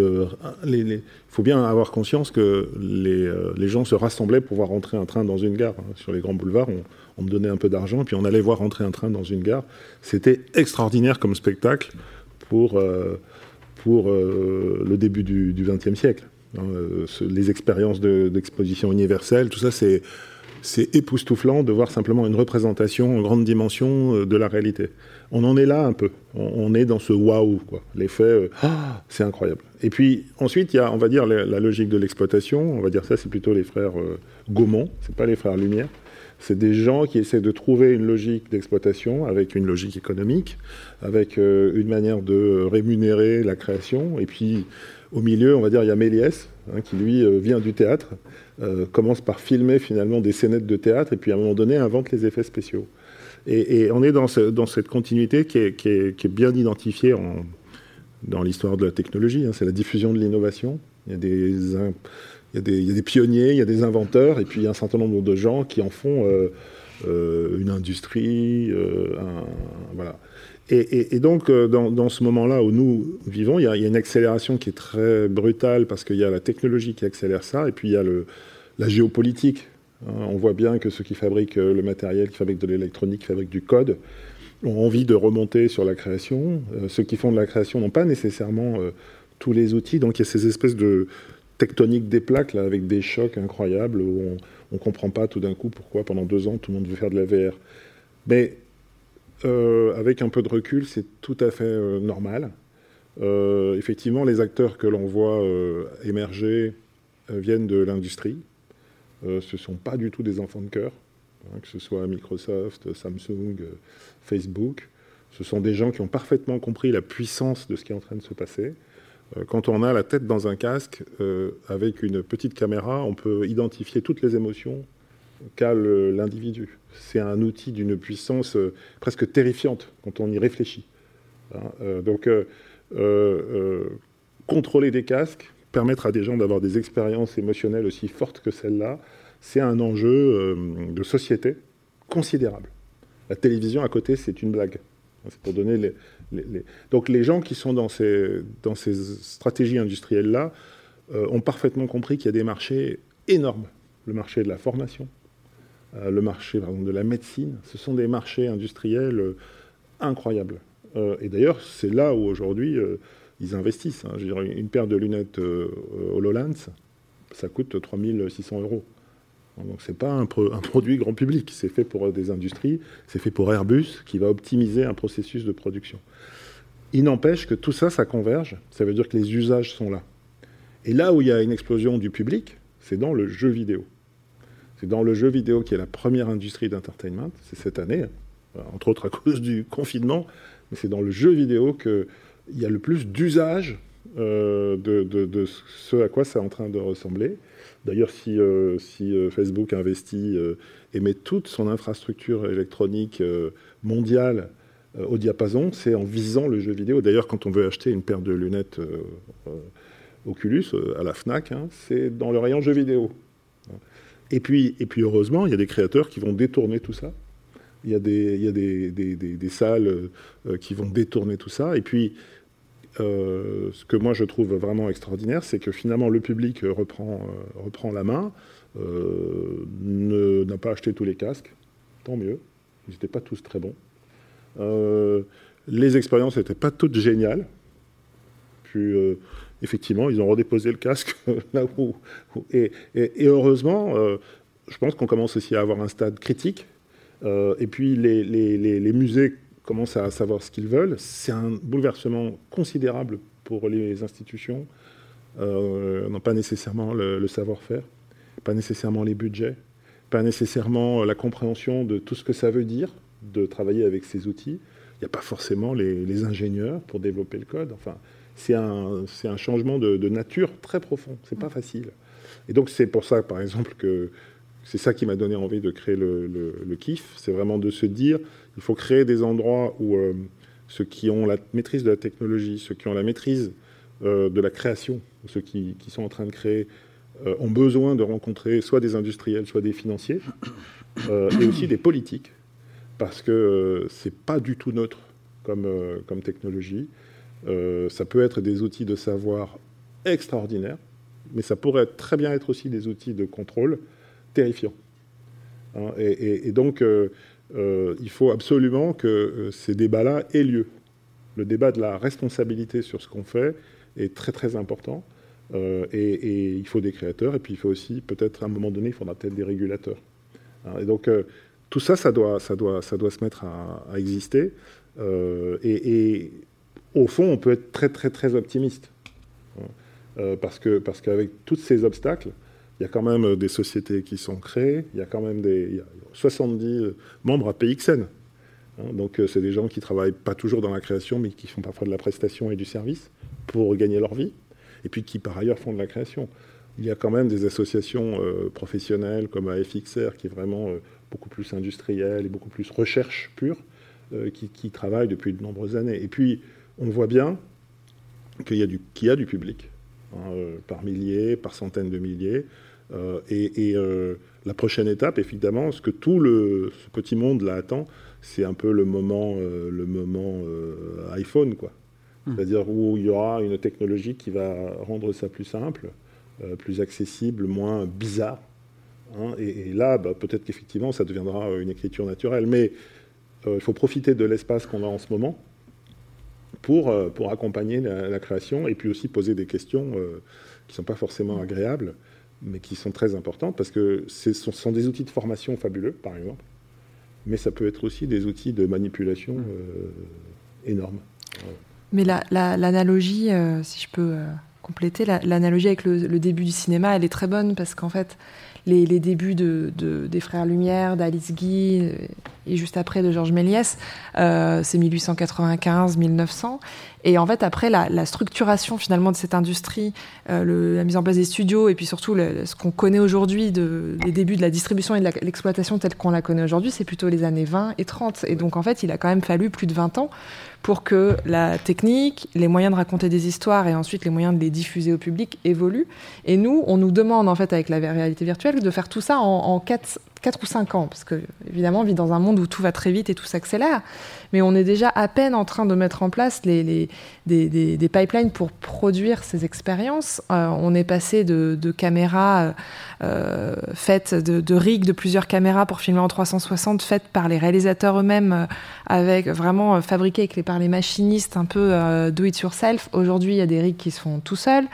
il faut bien avoir conscience que les, les, gens se rassemblaient pour voir rentrer un train dans une gare. Hein. Sur les grands boulevards, on, on me donnait un peu d'argent, puis on allait voir rentrer un train dans une gare. C'était extraordinaire comme spectacle pour, euh, pour euh, le début du XXe siècle. Hein, euh, les expériences d'exposition universelle, tout ça, c'est époustouflant de voir simplement une représentation en grande dimension de la réalité. On en est là un peu. On, est dans ce waouh, quoi. L'effet, ah, c'est incroyable. Et puis ensuite, il y a, on va dire, la, logique de l'exploitation. On va dire ça, c'est plutôt les frères Gaumont, c'est pas les frères Lumière. C'est des gens qui essaient de trouver une logique d'exploitation avec une logique économique, avec euh, une manière de rémunérer la création. Et puis, au milieu, on va dire, il y a Méliès, hein, qui lui euh, vient du théâtre, euh, commence par filmer finalement des scénettes de théâtre, et puis à un moment donné invente les effets spéciaux. Et, on est dans, cette continuité qui est, bien identifiée dans l'histoire de la technologie. Hein. C'est la diffusion de l'innovation. Il y a des il y, a des, pionniers, il y a des inventeurs, et puis il y a un certain nombre de gens qui en font euh, euh, une industrie. Euh, voilà. Et, donc, dans, ce moment-là où nous vivons, il y, a, une accélération qui est très brutale parce qu'il y a la technologie qui accélère ça, et puis il y a la géopolitique. Hein. on voit bien que ceux qui fabriquent le matériel, qui fabriquent de l'électronique, qui fabriquent du code, ont envie de remonter sur la création. ceux qui font de la création n'ont pas nécessairement tous les outils, donc il y a ces espèces de tectonique des plaques, là, avec des chocs incroyables, où on ne comprend pas tout d'un coup pourquoi pendant deux ans tout le monde veut faire de la VR. Mais euh, avec un peu de recul, c'est tout à fait euh, normal. Euh, effectivement, les acteurs que l'on voit émerger viennent de l'industrie. ce ne sont pas du tout des enfants de cœur, hein, que ce soit Microsoft, Samsung, Facebook. Ce sont des gens qui ont parfaitement compris la puissance de ce qui est en train de se passer quand on a la tête dans un casque, euh, avec une petite caméra, on peut identifier toutes les émotions qu'a l'individu. C'est un outil d'une puissance euh, presque terrifiante quand on y réfléchit. Hein, donc, contrôler des casques, permettre à des gens d'avoir des expériences émotionnelles aussi fortes que celles-là, c'est un enjeu de société considérable. La télévision à côté, c'est une blague. C'est pour donner donc les gens qui sont dans ces, dans ces stratégies industrielles-là euh, ont parfaitement compris qu'il y a des marchés énormes. Le marché de la formation, euh, le marché de la médecine, ce sont des marchés industriels euh, incroyables. et d'ailleurs, c'est là où aujourd'hui ils investissent. Hein. une paire de lunettes HoloLens, ça coûte 3600 euros. Donc c'est pas un, produit grand public, c'est fait pour des industries, c'est fait pour Airbus qui va optimiser un processus de production. Il n'empêche que tout ça, ça converge, ça veut dire que les usages sont là. Et là où il y a une explosion du public, c'est dans le jeu vidéo. C'est dans le jeu vidéo qui est la première industrie d'entertainment, c'est cette année, hein, entre autres à cause du confinement, mais c'est dans le jeu vidéo qu'il y a le plus d'usage euh, de, ce à quoi c'est en train de ressembler. D'ailleurs, si, euh, euh, Facebook investit et met toute son infrastructure électronique mondiale au diapason, c'est en visant le jeu vidéo. D'ailleurs, quand on veut acheter une paire de lunettes Oculus à la FNAC, hein, c'est dans le rayon jeu vidéo. Et puis, heureusement, il y a des créateurs qui vont détourner tout ça. Il y a des, des, salles qui vont détourner tout ça. Et puis, euh, ce que moi je trouve vraiment extraordinaire, c'est que finalement le public reprend, euh, reprend la main, euh, n'a pas acheté tous les casques, tant mieux, ils n'étaient pas tous très bons. les expériences n'étaient pas toutes géniales. Puis effectivement, ils ont redéposé le casque là où. et, heureusement, je pense qu'on commence aussi à avoir un stade critique. et puis les musées commencent à savoir ce qu'ils veulent. C'est un bouleversement considérable pour les institutions. Euh, pas nécessairement le, savoir-faire, pas nécessairement les budgets, pas nécessairement la compréhension de tout ce que ça veut dire de travailler avec ces outils. Il n'y a pas forcément les, ingénieurs pour développer le code. Enfin, c'est un, un, changement de, nature très profond. C'est pas facile. Et donc c'est pour ça, par exemple, que c'est ça qui m'a donné envie de créer le, le, le KIF. C'est vraiment de se dire, il faut créer des endroits où euh, ceux qui ont la maîtrise de la technologie, ceux qui ont la maîtrise euh, de la création, ceux qui, sont en train de créer, euh, ont besoin de rencontrer soit des industriels, soit des financiers, et aussi des politiques, parce que c'est pas du tout neutre comme technologie. ça peut être des outils de savoir extraordinaires, mais ça pourrait très bien être aussi des outils de contrôle terrifiants. Hein, et, donc, euh, il faut absolument que euh, ces débats-là aient lieu. Le débat de la responsabilité sur ce qu'on fait est très très important. Euh, et, il faut des créateurs, et puis il faut aussi, peut-être à un moment donné, il faudra peut-être des régulateurs. Hein, et donc, tout ça, ça doit, ça, doit, se mettre à, exister. Et, au fond, on peut être très très très optimiste. Hein, parce qu'avec parce qu'avec tous ces obstacles, il y a quand même des sociétés qui sont créées, il y a quand même des, 70 euh, membres à PXN. Hein, donc, euh, c'est des gens qui travaillent pas toujours dans la création, mais qui font parfois de la prestation et du service pour gagner leur vie, et puis qui par ailleurs font de la création. Il y a quand même des associations euh, professionnelles comme AFXR, qui est vraiment beaucoup plus industrielle et beaucoup plus recherche pure, qui, travaillent depuis de nombreuses années. Et puis, on voit bien qu'il y, a du, y a du public, hein, par milliers, par centaines de milliers. Et, la prochaine étape, évidemment, ce que tout le, ce petit monde là attend, c'est un peu le moment, euh, le moment euh, iPhone, quoi. Hmm. C'est-à-dire où il y aura une technologie qui va rendre ça plus simple, euh, plus accessible, moins bizarre. Hein. et, là, bah, peut-être qu'effectivement, ça deviendra une écriture naturelle. Mais il faut profiter de l'espace qu'on a en ce moment pour, pour accompagner la, la, création et puis aussi poser des questions qui ne sont pas forcément agréables mais qui sont très importantes parce que ce sont des outils de formation fabuleux, par exemple, mais ça peut être aussi des outils de manipulation mm. euh, énormes. Mais l'analogie, la, euh, si je peux euh, compléter, l'analogie avec le, début du cinéma, elle est très bonne parce qu'en fait, les, débuts de, des Frères Lumière, d'Alice Guy et juste après de Georges Méliès, c'est 1895-1900. Et en fait, après, la, structuration finalement de cette industrie, euh, la mise en place des studios, et puis surtout ce qu'on connaît aujourd'hui de, des débuts de la distribution et de l'exploitation telle qu'on la connaît aujourd'hui, c'est plutôt les années 20 et 30. Et donc, en fait, il a quand même fallu plus de 20 ans pour que la technique, les moyens de raconter des histoires et ensuite les moyens de les diffuser au public évoluent. Et nous, on nous demande, en fait, avec la réalité virtuelle, de faire tout ça en, en 4, 4 ou 5 ans, parce que évidemment, on vit dans un monde où tout va très vite et tout s'accélère, mais on est déjà à peine en train de mettre en place des, pipelines pour produire ces expériences. Euh, on est passé de, caméras euh, faites, de, de rigs de plusieurs caméras pour filmer en 360, faites par les réalisateurs eux-mêmes, euh, avec vraiment fabriquées avec les, par les machinistes, un peu do it yourself. Aujourd'hui, il y a des rigs qui se font tout seuls.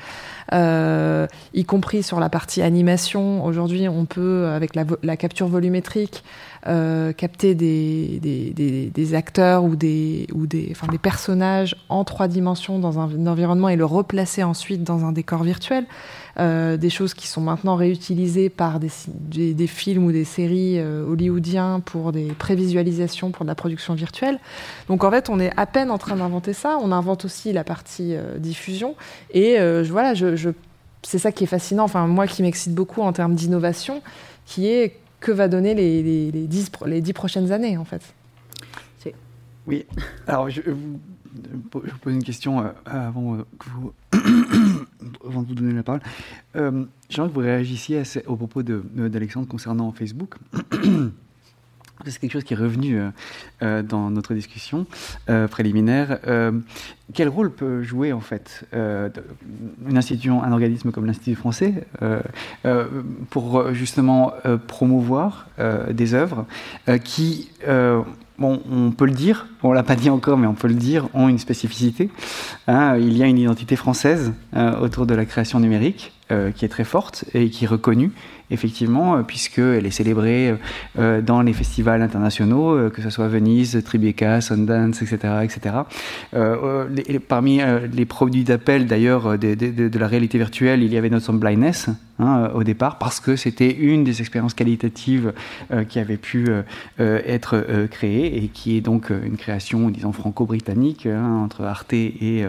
Y compris sur la partie animation. Aujourd'hui, on peut, avec la, la capture volumétrique, euh, capter des, des, des, acteurs ou, des, ou des, enfin, des personnages en trois dimensions dans un, environnement et le replacer ensuite dans un décor virtuel. Euh, des choses qui sont maintenant réutilisées par des, des, films ou des séries euh, hollywoodiens pour des prévisualisations, pour de la production virtuelle. Donc en fait, on est à peine en train d'inventer ça. On invente aussi la partie diffusion. Et voilà, je, je c'est ça qui est fascinant, enfin moi qui m'excite beaucoup en termes d'innovation, qui est que va donner les, les, les, dix, les dix prochaines années, en fait. Oui, alors je, vous pose une question euh, avant, euh, avant de vous donner la parole. Euh, J'aimerais que vous réagissiez au propos d'Alexandre concernant Facebook. C'est quelque chose qui est revenu euh, euh, dans notre discussion euh, préliminaire. quel rôle peut jouer en fait une institution, un organisme comme l'Institut français pour justement promouvoir des œuvres qui bon, on peut le dire, on l'a pas dit encore, mais on peut le dire, ont une spécificité. Hein. il y a une identité française autour de la création numérique qui est très forte et qui est reconnue effectivement, euh, puisqu'elle est célébrée euh, euh, dans les festivals internationaux, que ce soit Venise, Tribeca, Sundance, etc. etc. parmi les produits d'appel, d'ailleurs, de, la réalité virtuelle, il y avait Not Blindness, hein, au départ, parce que c'était une des expériences qualitatives qui avait pu être créée et qui est donc une création, disons, franco-britannique hein, entre Arte et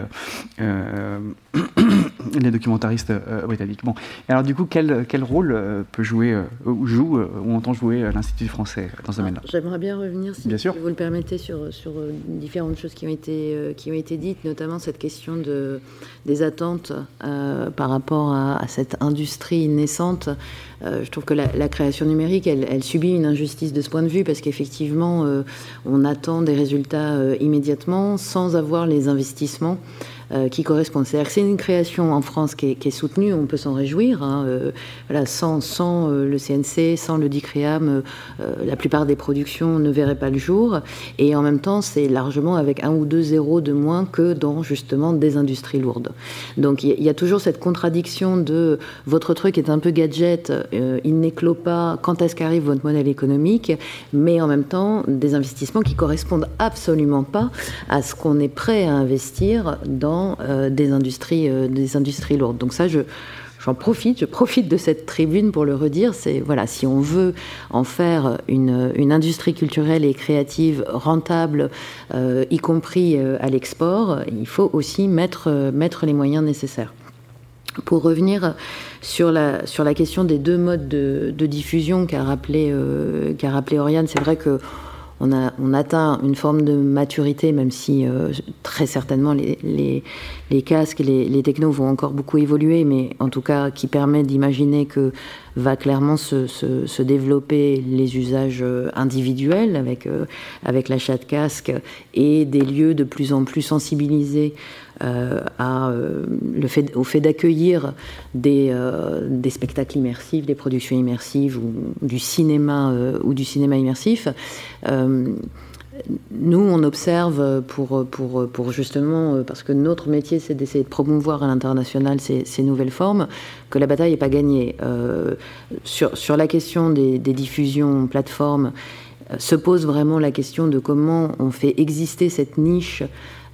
les documentaristes britanniques. Bon, alors du coup, quel, quel rôle peut jouer, euh, ou joue, euh, ou entend jouer à l'Institut français dans ce domaine-là. J'aimerais bien revenir, si, vous le permettez, sur, sur euh, différentes choses qui ont, été, qui ont été dites, notamment cette question de, des attentes par rapport à, cette industrie naissante. je trouve que la, création numérique, elle, elle, subit une injustice de ce point de vue, parce qu'effectivement, on attend des résultats immédiatement sans avoir les investissements. Euh, qui correspondent. C'est-à-dire que c'est une création en France qui est, soutenue, on peut s'en réjouir. Hein, euh, sans, sans euh, le CNC, sans le DICREAM, la plupart des productions ne verraient pas le jour. Et en même temps, c'est largement avec un ou deux zéros de moins que dans justement des industries lourdes. Donc il y, a toujours cette contradiction de votre truc est un peu gadget, il n'éclot pas quand est-ce qu'arrive votre modèle économique, mais en même temps des investissements qui correspondent absolument pas à ce qu'on est prêt à investir dans euh, des, industries, euh, des industries lourdes. Donc ça, je, j'en profite, je profite de cette tribune pour le redire. C'est voilà, si on veut en faire une, une industrie culturelle et créative rentable, euh, y compris à l'export, il faut aussi mettre, mettre les moyens nécessaires. Pour revenir sur la, sur la question des deux modes de, diffusion qu'a rappelé, qu'a rappelé Oriane, c'est vrai que on, atteint une forme de maturité, même si euh, très certainement les, casques et les, les, technos vont encore beaucoup évoluer, mais en tout cas qui permet d'imaginer que va clairement se, développer les usages euh, individuels avec, euh, avec l'achat de casques et des lieux de plus en plus sensibilisés euh, fait, au fait d'accueillir des, euh, des, spectacles immersifs, des productions immersives ou du cinéma ou du cinéma immersif. nous, on observe pour, justement, parce que notre métier, c'est d'essayer de promouvoir à l'international ces, nouvelles formes, que la bataille n'est pas gagnée. sur, la question des, des diffusions plateformes, se pose vraiment la question de comment on fait exister cette niche euh,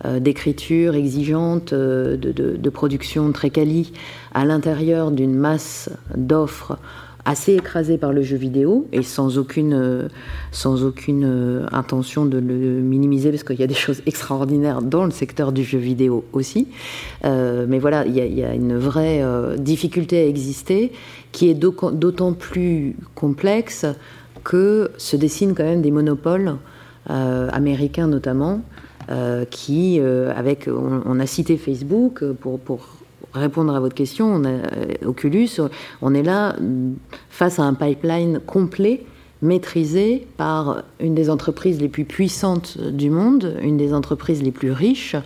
d'écriture exigeante, euh, de, production très quali, à l'intérieur d'une masse d'offres assez écrasée par le jeu vidéo et sans aucune, euh, sans aucune intention de le minimiser parce qu'il y a des choses extraordinaires dans le secteur du jeu vidéo aussi. mais voilà, il y, a une vraie difficulté à exister qui est d'autant plus complexe que se dessinent quand même des monopoles américains notamment euh, qui, euh, avec, on, a cité Facebook euh, pour, pour répondre à votre question, Oculus, on est là face à un pipeline complet maîtrisé par une des entreprises les plus puissantes du monde, une des entreprises les plus riches,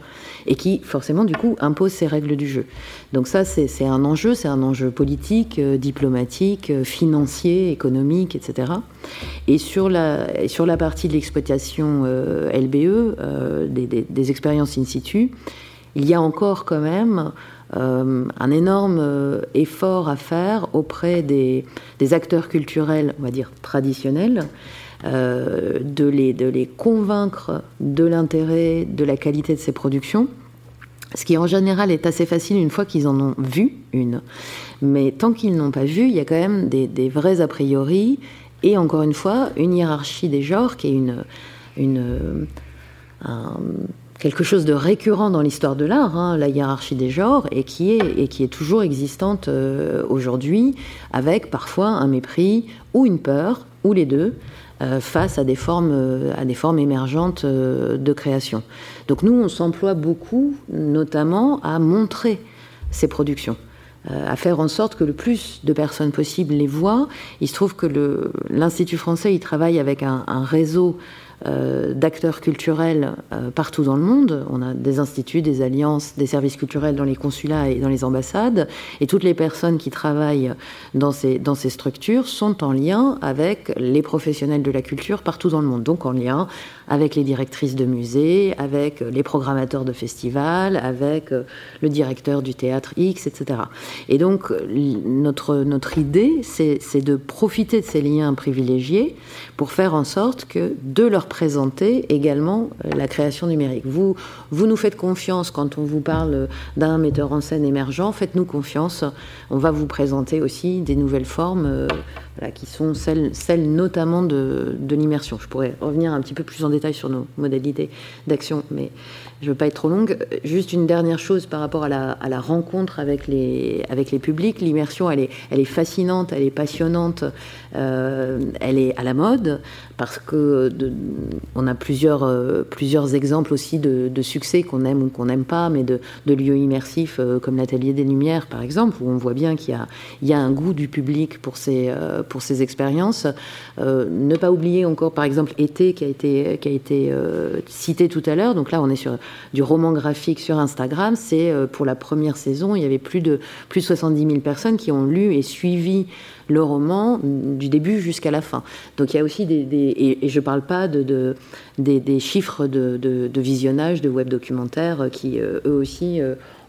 et qui forcément du coup impose ses règles du jeu. Donc ça c'est un enjeu, c'est un enjeu politique, euh, diplomatique, euh, financier, économique, etc. Et sur la, sur la partie de l'exploitation euh, LBE, des, expériences in situ, il y a encore quand même un énorme effort à faire auprès des, acteurs culturels, on va dire traditionnels, de les, de, les, convaincre de l'intérêt, de la qualité de ces productions. Ce qui en général est assez facile une fois qu'ils en ont vu une. Mais tant qu'ils n'ont pas vu, il y a quand même des, des, vrais a priori et encore une fois une hiérarchie des genres qui est une, une, quelque chose de récurrent dans l'histoire de l'art, hein, la hiérarchie des genres, et qui est, et qui est toujours existante euh, aujourd'hui, avec parfois un mépris ou une peur, ou les deux, euh, face à des formes, euh, à des formes émergentes de création. Donc nous, on s'emploie beaucoup, notamment, à montrer ces productions à faire en sorte que le plus de personnes possible les voient. Il se trouve que l'Institut français, il travaille avec un, un réseau euh, d'acteurs culturels euh, partout dans le monde. On a des instituts, des alliances, des services culturels dans les consulats et dans les ambassades. Et toutes les personnes qui travaillent dans ces, dans ces structures sont en lien avec les professionnels de la culture partout dans le monde. Donc en lien avec les directrices de musées, avec les programmateurs de festivals, avec euh, le directeur du théâtre X, etc. Et donc notre, notre idée, c'est de profiter de ces liens privilégiés pour faire en sorte que de leur présenter également euh, la création numérique. Vous, vous nous faites confiance quand on vous parle d'un metteur en scène émergent, faites-nous confiance. On va vous présenter aussi des nouvelles formes qui sont celles, notamment de, l'immersion. Je pourrais revenir un petit peu plus en détail sur nos modalités d'action, mais je ne veux pas être trop longue. Juste une dernière chose par rapport à la, rencontre avec les, avec les publics. L'immersion, elle est, elle est fascinante, elle est passionnante, euh, elle est à la mode parce que de, on a plusieurs, euh, plusieurs exemples aussi de, succès qu'on aime ou qu'on n'aime pas, mais de, lieux immersifs euh, comme l'Atelier des Lumières, par exemple, où on voit bien qu'il y a, il y a un goût du public pour ces, pour ces expériences. Euh, ne pas oublier encore, par exemple, Été, qui a été, qui a été cité tout à l'heure. Donc là, on est sur du roman graphique sur Instagram. C'est pour la première saison, il y avait plus de, plus de 70 000 personnes qui ont lu et suivi le roman du début jusqu'à la fin. Donc il y a aussi des, et, je ne parle pas de, des, chiffres de, visionnage de web documentaires qui eux aussi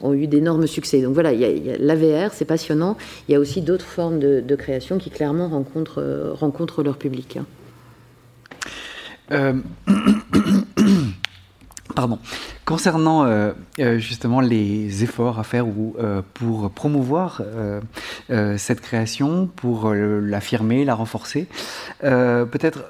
ont eu d'énormes succès. Donc voilà, il y a, l'AVR, c'est passionnant. Il y a aussi d'autres formes de, création qui clairement rencontrent, rencontrent leur public. Euh... Pardon. Concernant euh, euh, justement les efforts à faire ou, euh, pour promouvoir cette création, pour l'affirmer, la renforcer, peut-être,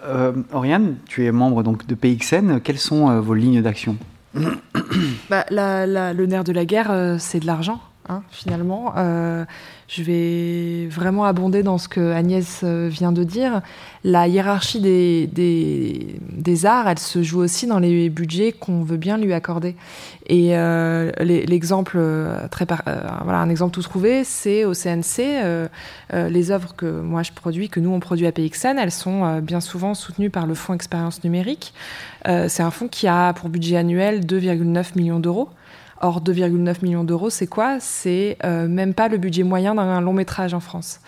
Oriane, tu es membre donc de PXN, quelles sont vos lignes d'action? bah, Le nerf de la guerre, c'est de l'argent. Hein, finalement. Euh, je vais vraiment abonder dans ce que Agnès euh, vient de dire. La hiérarchie des, arts, elle se joue aussi dans les budgets qu'on veut bien lui accorder. Et euh, l'exemple voilà un exemple tout trouvé, c'est au CNC les œuvres que moi je produis, que nous on produit à PXN, elles sont bien souvent soutenues par le fonds Expérience numérique. C'est un fonds qui a pour budget annuel 2,9 millions d'euros. Or, 2,9 millions d'euros, c'est quoi? C'est euh, même pas le budget moyen d'un long métrage en France.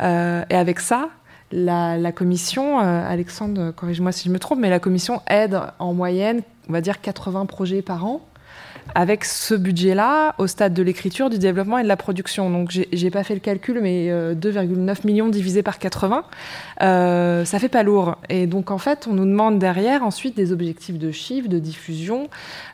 Euh, et avec ça, la, commission, euh, Alexandre, corrige-moi si je me trompe, mais la commission aide en moyenne, on va dire 80 projets par an avec ce budget-là au stade de l'écriture, du développement et de la production. Donc j'ai pas fait le calcul, mais 2,9 euh, millions divisé par 80, euh, ça fait pas lourd. Et donc en fait, on nous demande derrière ensuite des objectifs de chiffre, de diffusion.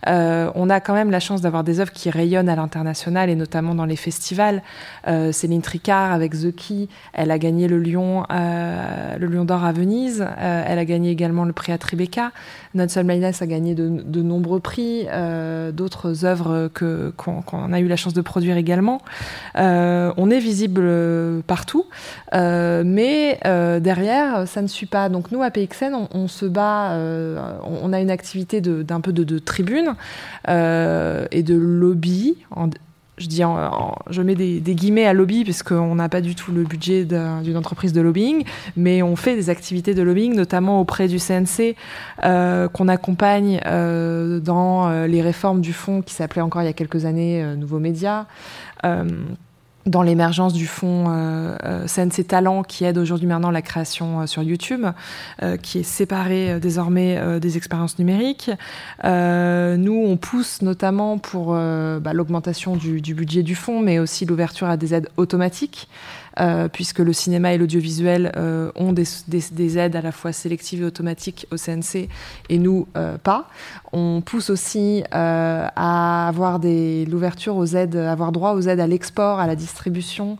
Euh, on a quand même la chance d'avoir des œuvres qui rayonnent à l'international et notamment dans les festivals. Euh, Céline Tricard avec The Key, elle a gagné le Lion, Lion d'Or à Venise. Elle a gagné également le prix à Tribeca. Nelson Mayness a gagné de, de nombreux prix, d'autres œuvres que qu'on a eu la chance de produire également. Euh, on est visible partout, euh, mais euh, derrière, ça ne suit pas. Donc nous, à PXN, on, se bat, on, a une activité d'un peu de, de tribune et de lobby. En, je dis, je mets des, guillemets à lobby puisqu'on n'a pas du tout le budget d'une entreprise de lobbying, mais on fait des activités de lobbying, notamment auprès du CNC, euh, qu'on accompagne euh, dans euh, les réformes du fonds qui s'appelait encore il y a quelques années Nouveaux Médias. Dans l'émergence du fonds euh, euh CNC Talent qui aide aujourd'hui maintenant la création euh, sur YouTube, euh, qui est séparé désormais des expériences numériques. nous, on pousse notamment pour bah, l'augmentation du, du, budget du fonds, mais aussi l'ouverture à des aides automatiques. Euh, puisque le cinéma et l'audiovisuel euh, ont des, des, des, aides à la fois sélectives et automatiques au CNC et nous euh, pas. On pousse aussi à avoir l'ouverture aux aides, avoir droit aux aides à l'export, à la distribution,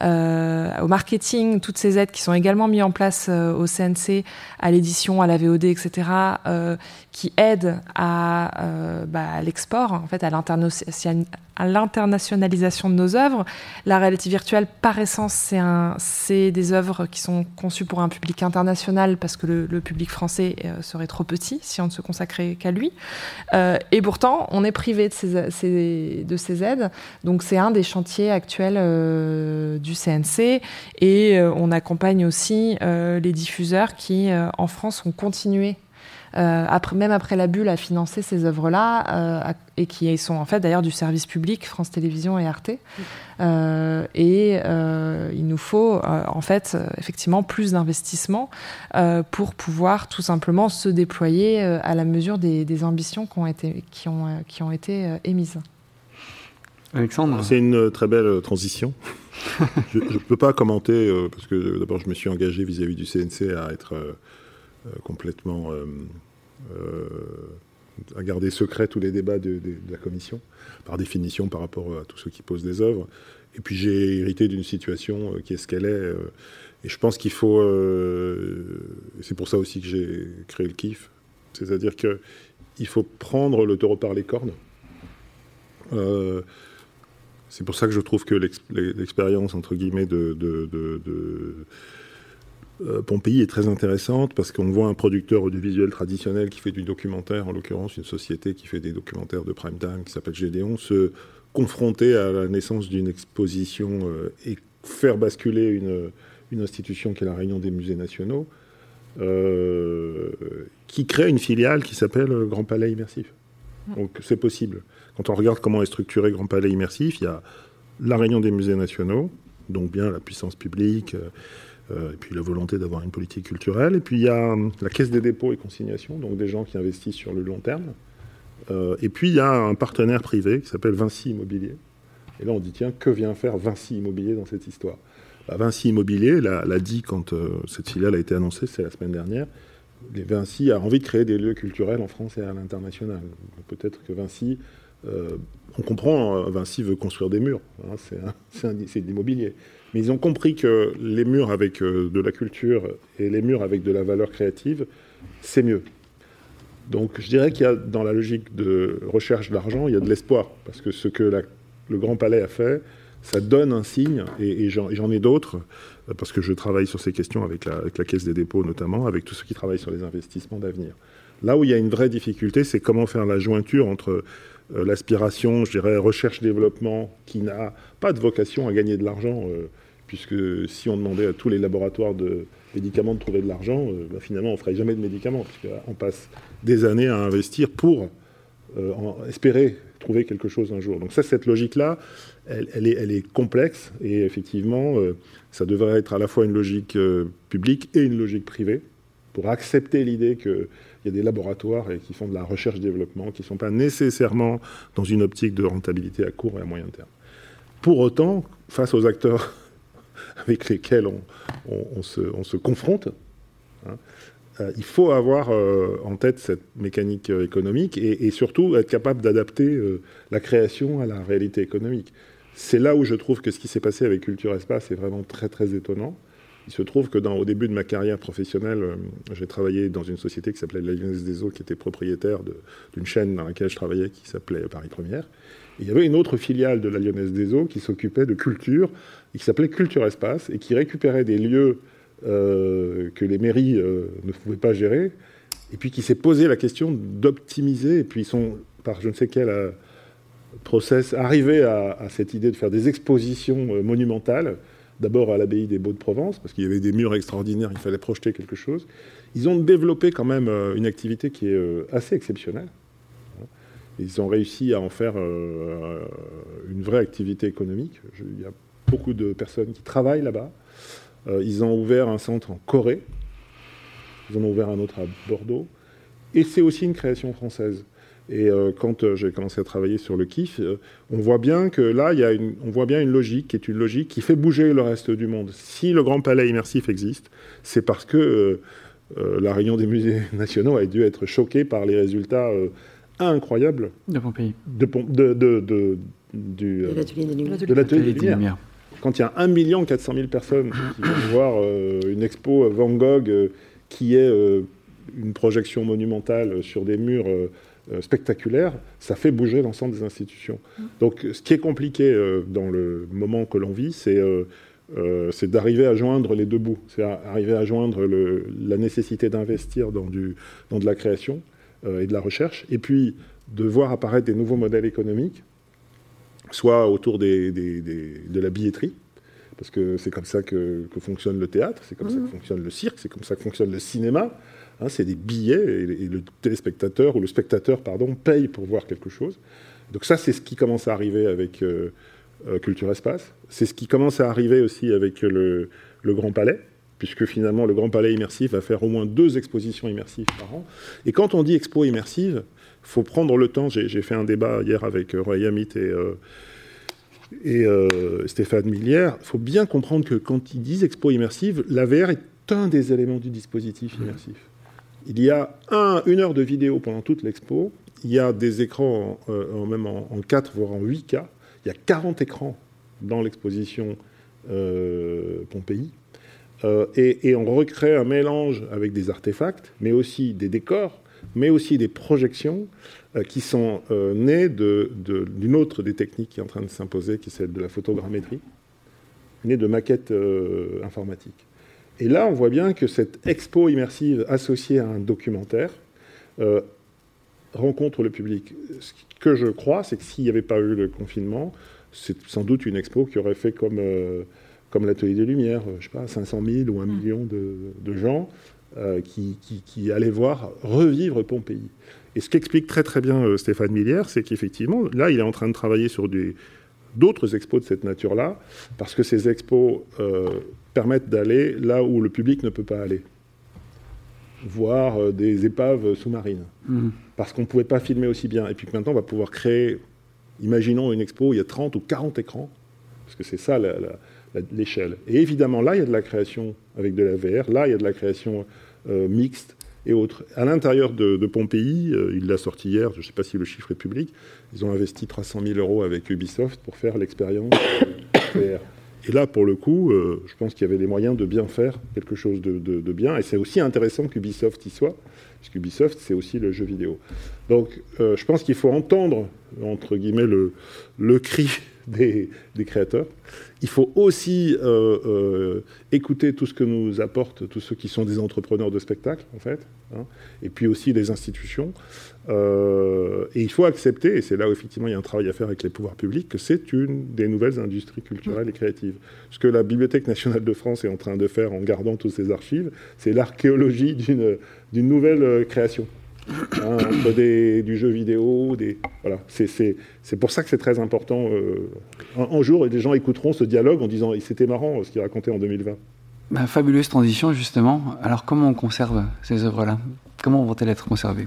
au marketing, toutes ces aides qui sont également mises en place au CNC, à l'édition, à la VOD, etc., qui aident à, bah, à l'export, en fait, à l'internationalisation de nos œuvres. La réalité virtuelle, par essence, c'est des œuvres qui sont conçues pour un public international parce que le, public français euh, serait trop petit si on ne se consacrait qu'à lui. Euh, et pourtant, on est privé de ces, de ces aides. Donc c'est un des chantiers actuels euh, du CNC. Et on accompagne aussi les diffuseurs qui, en France, ont continué euh, après, même après la bulle, à financer ces œuvres-là, euh, et qui sont en fait d'ailleurs du service public, France Télévisions et Arte. Euh, et il nous faut en fait effectivement plus d'investissement pour pouvoir tout simplement se déployer à la mesure des, des, ambitions qui ont été, qui ont, qui ont été émises. Alexandre C'est une très belle transition. je ne peux pas commenter, parce que d'abord je me suis engagé vis-à-vis -vis du CNC à être complètement euh, à garder secret tous les débats de, la commission, par définition par rapport à tous ceux qui posent des œuvres. Et puis j'ai hérité d'une situation euh, qui est ce qu'elle est. Euh, et je pense qu'il faut. c'est pour ça aussi que j'ai créé le KIF. C'est-à-dire qu'il faut prendre le taureau par les cornes. C'est pour ça que je trouve que l'expérience, entre guillemets, de, de, de euh, Pompéi est très intéressante parce qu'on voit un producteur audiovisuel traditionnel qui fait du documentaire, en l'occurrence une société qui fait des documentaires de prime time qui s'appelle Gédéon, se confronter à la naissance d'une exposition euh, et faire basculer une, une, institution qui est la Réunion des musées nationaux, euh, qui crée une filiale qui s'appelle Grand Palais Immersif. Donc c'est possible. Quand on regarde comment est structuré Grand Palais Immersif, il y a la Réunion des musées nationaux, donc bien la puissance publique. Euh, et puis la volonté d'avoir une politique culturelle. Et puis il y a hum, la caisse des dépôts et consignations, donc des gens qui investissent sur le long terme. Euh, et puis il y a un partenaire privé qui s'appelle Vinci Immobilier. Et là on dit tiens, que vient faire Vinci Immobilier dans cette histoire? Bah, Vinci Immobilier l'a dit quand euh, cette filiale a été annoncée, c'est la semaine dernière. Vinci a envie de créer des lieux culturels en France et à l'international. Peut-être que Vinci, on comprend, Vinci veut construire des murs, hein, c'est de l'immobilier. Mais ils ont compris que les murs avec euh, de la culture et les murs avec de la valeur créative, c'est mieux. Donc je dirais qu'il y a dans la logique de recherche d'argent, il y a de l'espoir. Parce que ce que le Grand Palais a fait, ça donne un signe, et, j'en ai d'autres, euh, parce que je travaille sur ces questions avec la, Caisse des dépôts notamment, avec tous ceux qui travaillent sur les investissements d'avenir. Là où il y a une vraie difficulté, c'est comment faire la jointure entre euh, l'aspiration, je dirais, recherche-développement, qui n'a pas de vocation à gagner de l'argent, euh, puisque si on demandait à tous les laboratoires de médicaments de trouver de l'argent, euh, bah, finalement, on ne ferait jamais de médicaments, puisqu'on passe des années à investir pour espérer trouver quelque chose un jour. Donc ça, cette logique-là, elle, est, complexe, et effectivement, ça devrait être à la fois une logique publique et une logique privée, pour accepter l'idée que il y a des laboratoires qui font de la recherche-développement, qui ne sont pas nécessairement dans une optique de rentabilité à court et à moyen terme. Pour autant, face aux acteurs avec lesquels on, se, confronte, hein, euh, il faut avoir euh, en tête cette mécanique euh, économique et, surtout être capable d'adapter la création à la réalité économique. C'est là où je trouve que ce qui s'est passé avec Culture Espace est vraiment très très étonnant. Il se trouve que au début de ma carrière professionnelle, euh, j'ai travaillé dans une société qui s'appelait la Lyonnaise des Eaux, qui était propriétaire d'une chaîne dans laquelle je travaillais qui s'appelait Paris Première. il y avait une autre filiale de la Lyonnaise des Eaux qui s'occupait de culture qui s'appelait Culture Espace et qui récupérait des lieux euh, que les mairies euh, ne pouvaient pas gérer et puis qui s'est posé la question d'optimiser et puis ils sont par je ne sais quel process arrivés à, cette idée de faire des expositions monumentales d'abord à l'abbaye des Beaux de Provence, parce qu'il y avait des murs extraordinaires, il fallait projeter quelque chose. Ils ont développé quand même euh, une activité qui est euh, assez exceptionnelle. Ils ont réussi à en faire euh, une vraie activité économique. il y a beaucoup de personnes qui travaillent là-bas. ils ont ouvert un centre en Corée. Ils en ont ouvert un autre à Bordeaux. Et c'est aussi une création française. Et euh, quand euh, j'ai commencé à travailler sur le kiff, euh, on voit bien que là, il y a une, on voit bien une logique qui est une logique qui fait bouger le reste du monde. Si le Grand Palais immersif existe, c'est parce que la Réunion des musées nationaux a dû être choquée par les résultats incroyables de Pompéi. De, de, de, du, de l'atelier des Lumières. De l'atelier des Lumières. Quand il y a 1 400 000 personnes qui vont voir une expo Van Gogh qui est une projection monumentale sur des murs euh, spectaculaire, ça fait bouger l'ensemble des institutions. Mm. Donc ce qui est compliqué euh, dans le moment que l'on vit, c'est euh, c'est d'arriver à joindre les deux bouts, c'est arriver à joindre le, la nécessité d'investir dans, dans de la création et de la recherche, et puis de voir apparaître des nouveaux modèles économiques, soit autour des, des, de la billetterie, parce que c'est comme ça que, que, fonctionne le théâtre, c'est comme ça que mm. fonctionne le cirque, c'est comme ça que fonctionne le cinéma, Hein, c'est des billets et, le téléspectateur ou le spectateur pardon paye pour voir quelque chose. Donc ça, c'est ce qui commence à arriver avec euh, euh, Culture Espace. C'est ce qui commence à arriver aussi avec le, Grand Palais, puisque finalement le Grand Palais immersif va faire au moins deux expositions immersives par an. Et quand on dit expo immersive, il faut prendre le temps. J'ai fait un débat hier avec euh, Roy Amit et, et Stéphane Millière. Il faut bien comprendre que quand ils disent expo immersive, la VR est un des éléments du dispositif immersif. Il y a une heure de vidéo pendant toute l'expo. Il y a des écrans euh, même en, 4, voire en 8K. Il y a 40 écrans dans l'exposition euh, Pompéi. Euh, et, on recrée un mélange avec des artefacts, mais aussi des décors, mais aussi des projections qui sont nées d'une autre des techniques qui est en train de s'imposer, qui est celle de la photogrammétrie, née de maquettes informatiques. Et là, on voit bien que cette expo immersive associée à un documentaire euh, rencontre le public. Ce que je crois, c'est que s'il n'y avait pas eu le confinement, c'est sans doute une expo qui aurait fait comme, euh, comme l'Atelier des Lumières, je sais pas, 500 000 ou 1 mm. million de, gens euh, qui, qui, allaient voir revivre Pompéi. Et ce qu'explique très très bien Stéphane Millière, c'est qu'effectivement, là, il est en train de travailler sur d'autres expos de cette nature-là, parce que ces expos permettent d'aller là où le public ne peut pas aller. Voir euh, des épaves sous-marines. Mhm. Parce qu'on ne pouvait pas filmer aussi bien. Et puis maintenant, on va pouvoir créer, imaginons une expo, il y a 30 ou 40 écrans, parce que c'est ça l'échelle. Et évidemment, là, il y a de la création avec de la VR, là, il y a de la création euh, mixte et autres. À l'intérieur de, Pompéi, euh, il l'a sorti hier, je ne sais pas si le chiffre est public, ils ont investi 300 000 euros avec Ubisoft pour faire l'expérience VR. Et là, pour le coup, euh, je pense qu'il y avait les moyens de bien faire quelque chose de, bien. Et c'est aussi intéressant qu'Ubisoft y soit, parce qu'Ubisoft, c'est aussi le jeu vidéo. Donc, euh, je pense qu'il faut entendre, entre guillemets, le, le cri des, créateurs. Il faut aussi euh, écouter tout ce que nous apportent tous ceux qui sont des entrepreneurs de spectacle, en fait, hein, et puis aussi les institutions. Euh, et il faut accepter, et c'est là où effectivement il y a un travail à faire avec les pouvoirs publics, que c'est une des nouvelles industries culturelles et créatives. Ce que la Bibliothèque nationale de France est en train de faire en gardant toutes ces archives, c'est l'archéologie d'une nouvelle euh, création. Hein, entre du jeu vidéo, des, voilà. c'est pour ça que c'est très important. Euh, un, jour, les gens écouteront ce dialogue en disant c'était marrant ce qu'il racontait en 2020. Bah, fabuleuse transition, justement. Alors, comment on conserve ces œuvres-là? Comment vont-elles être conservées?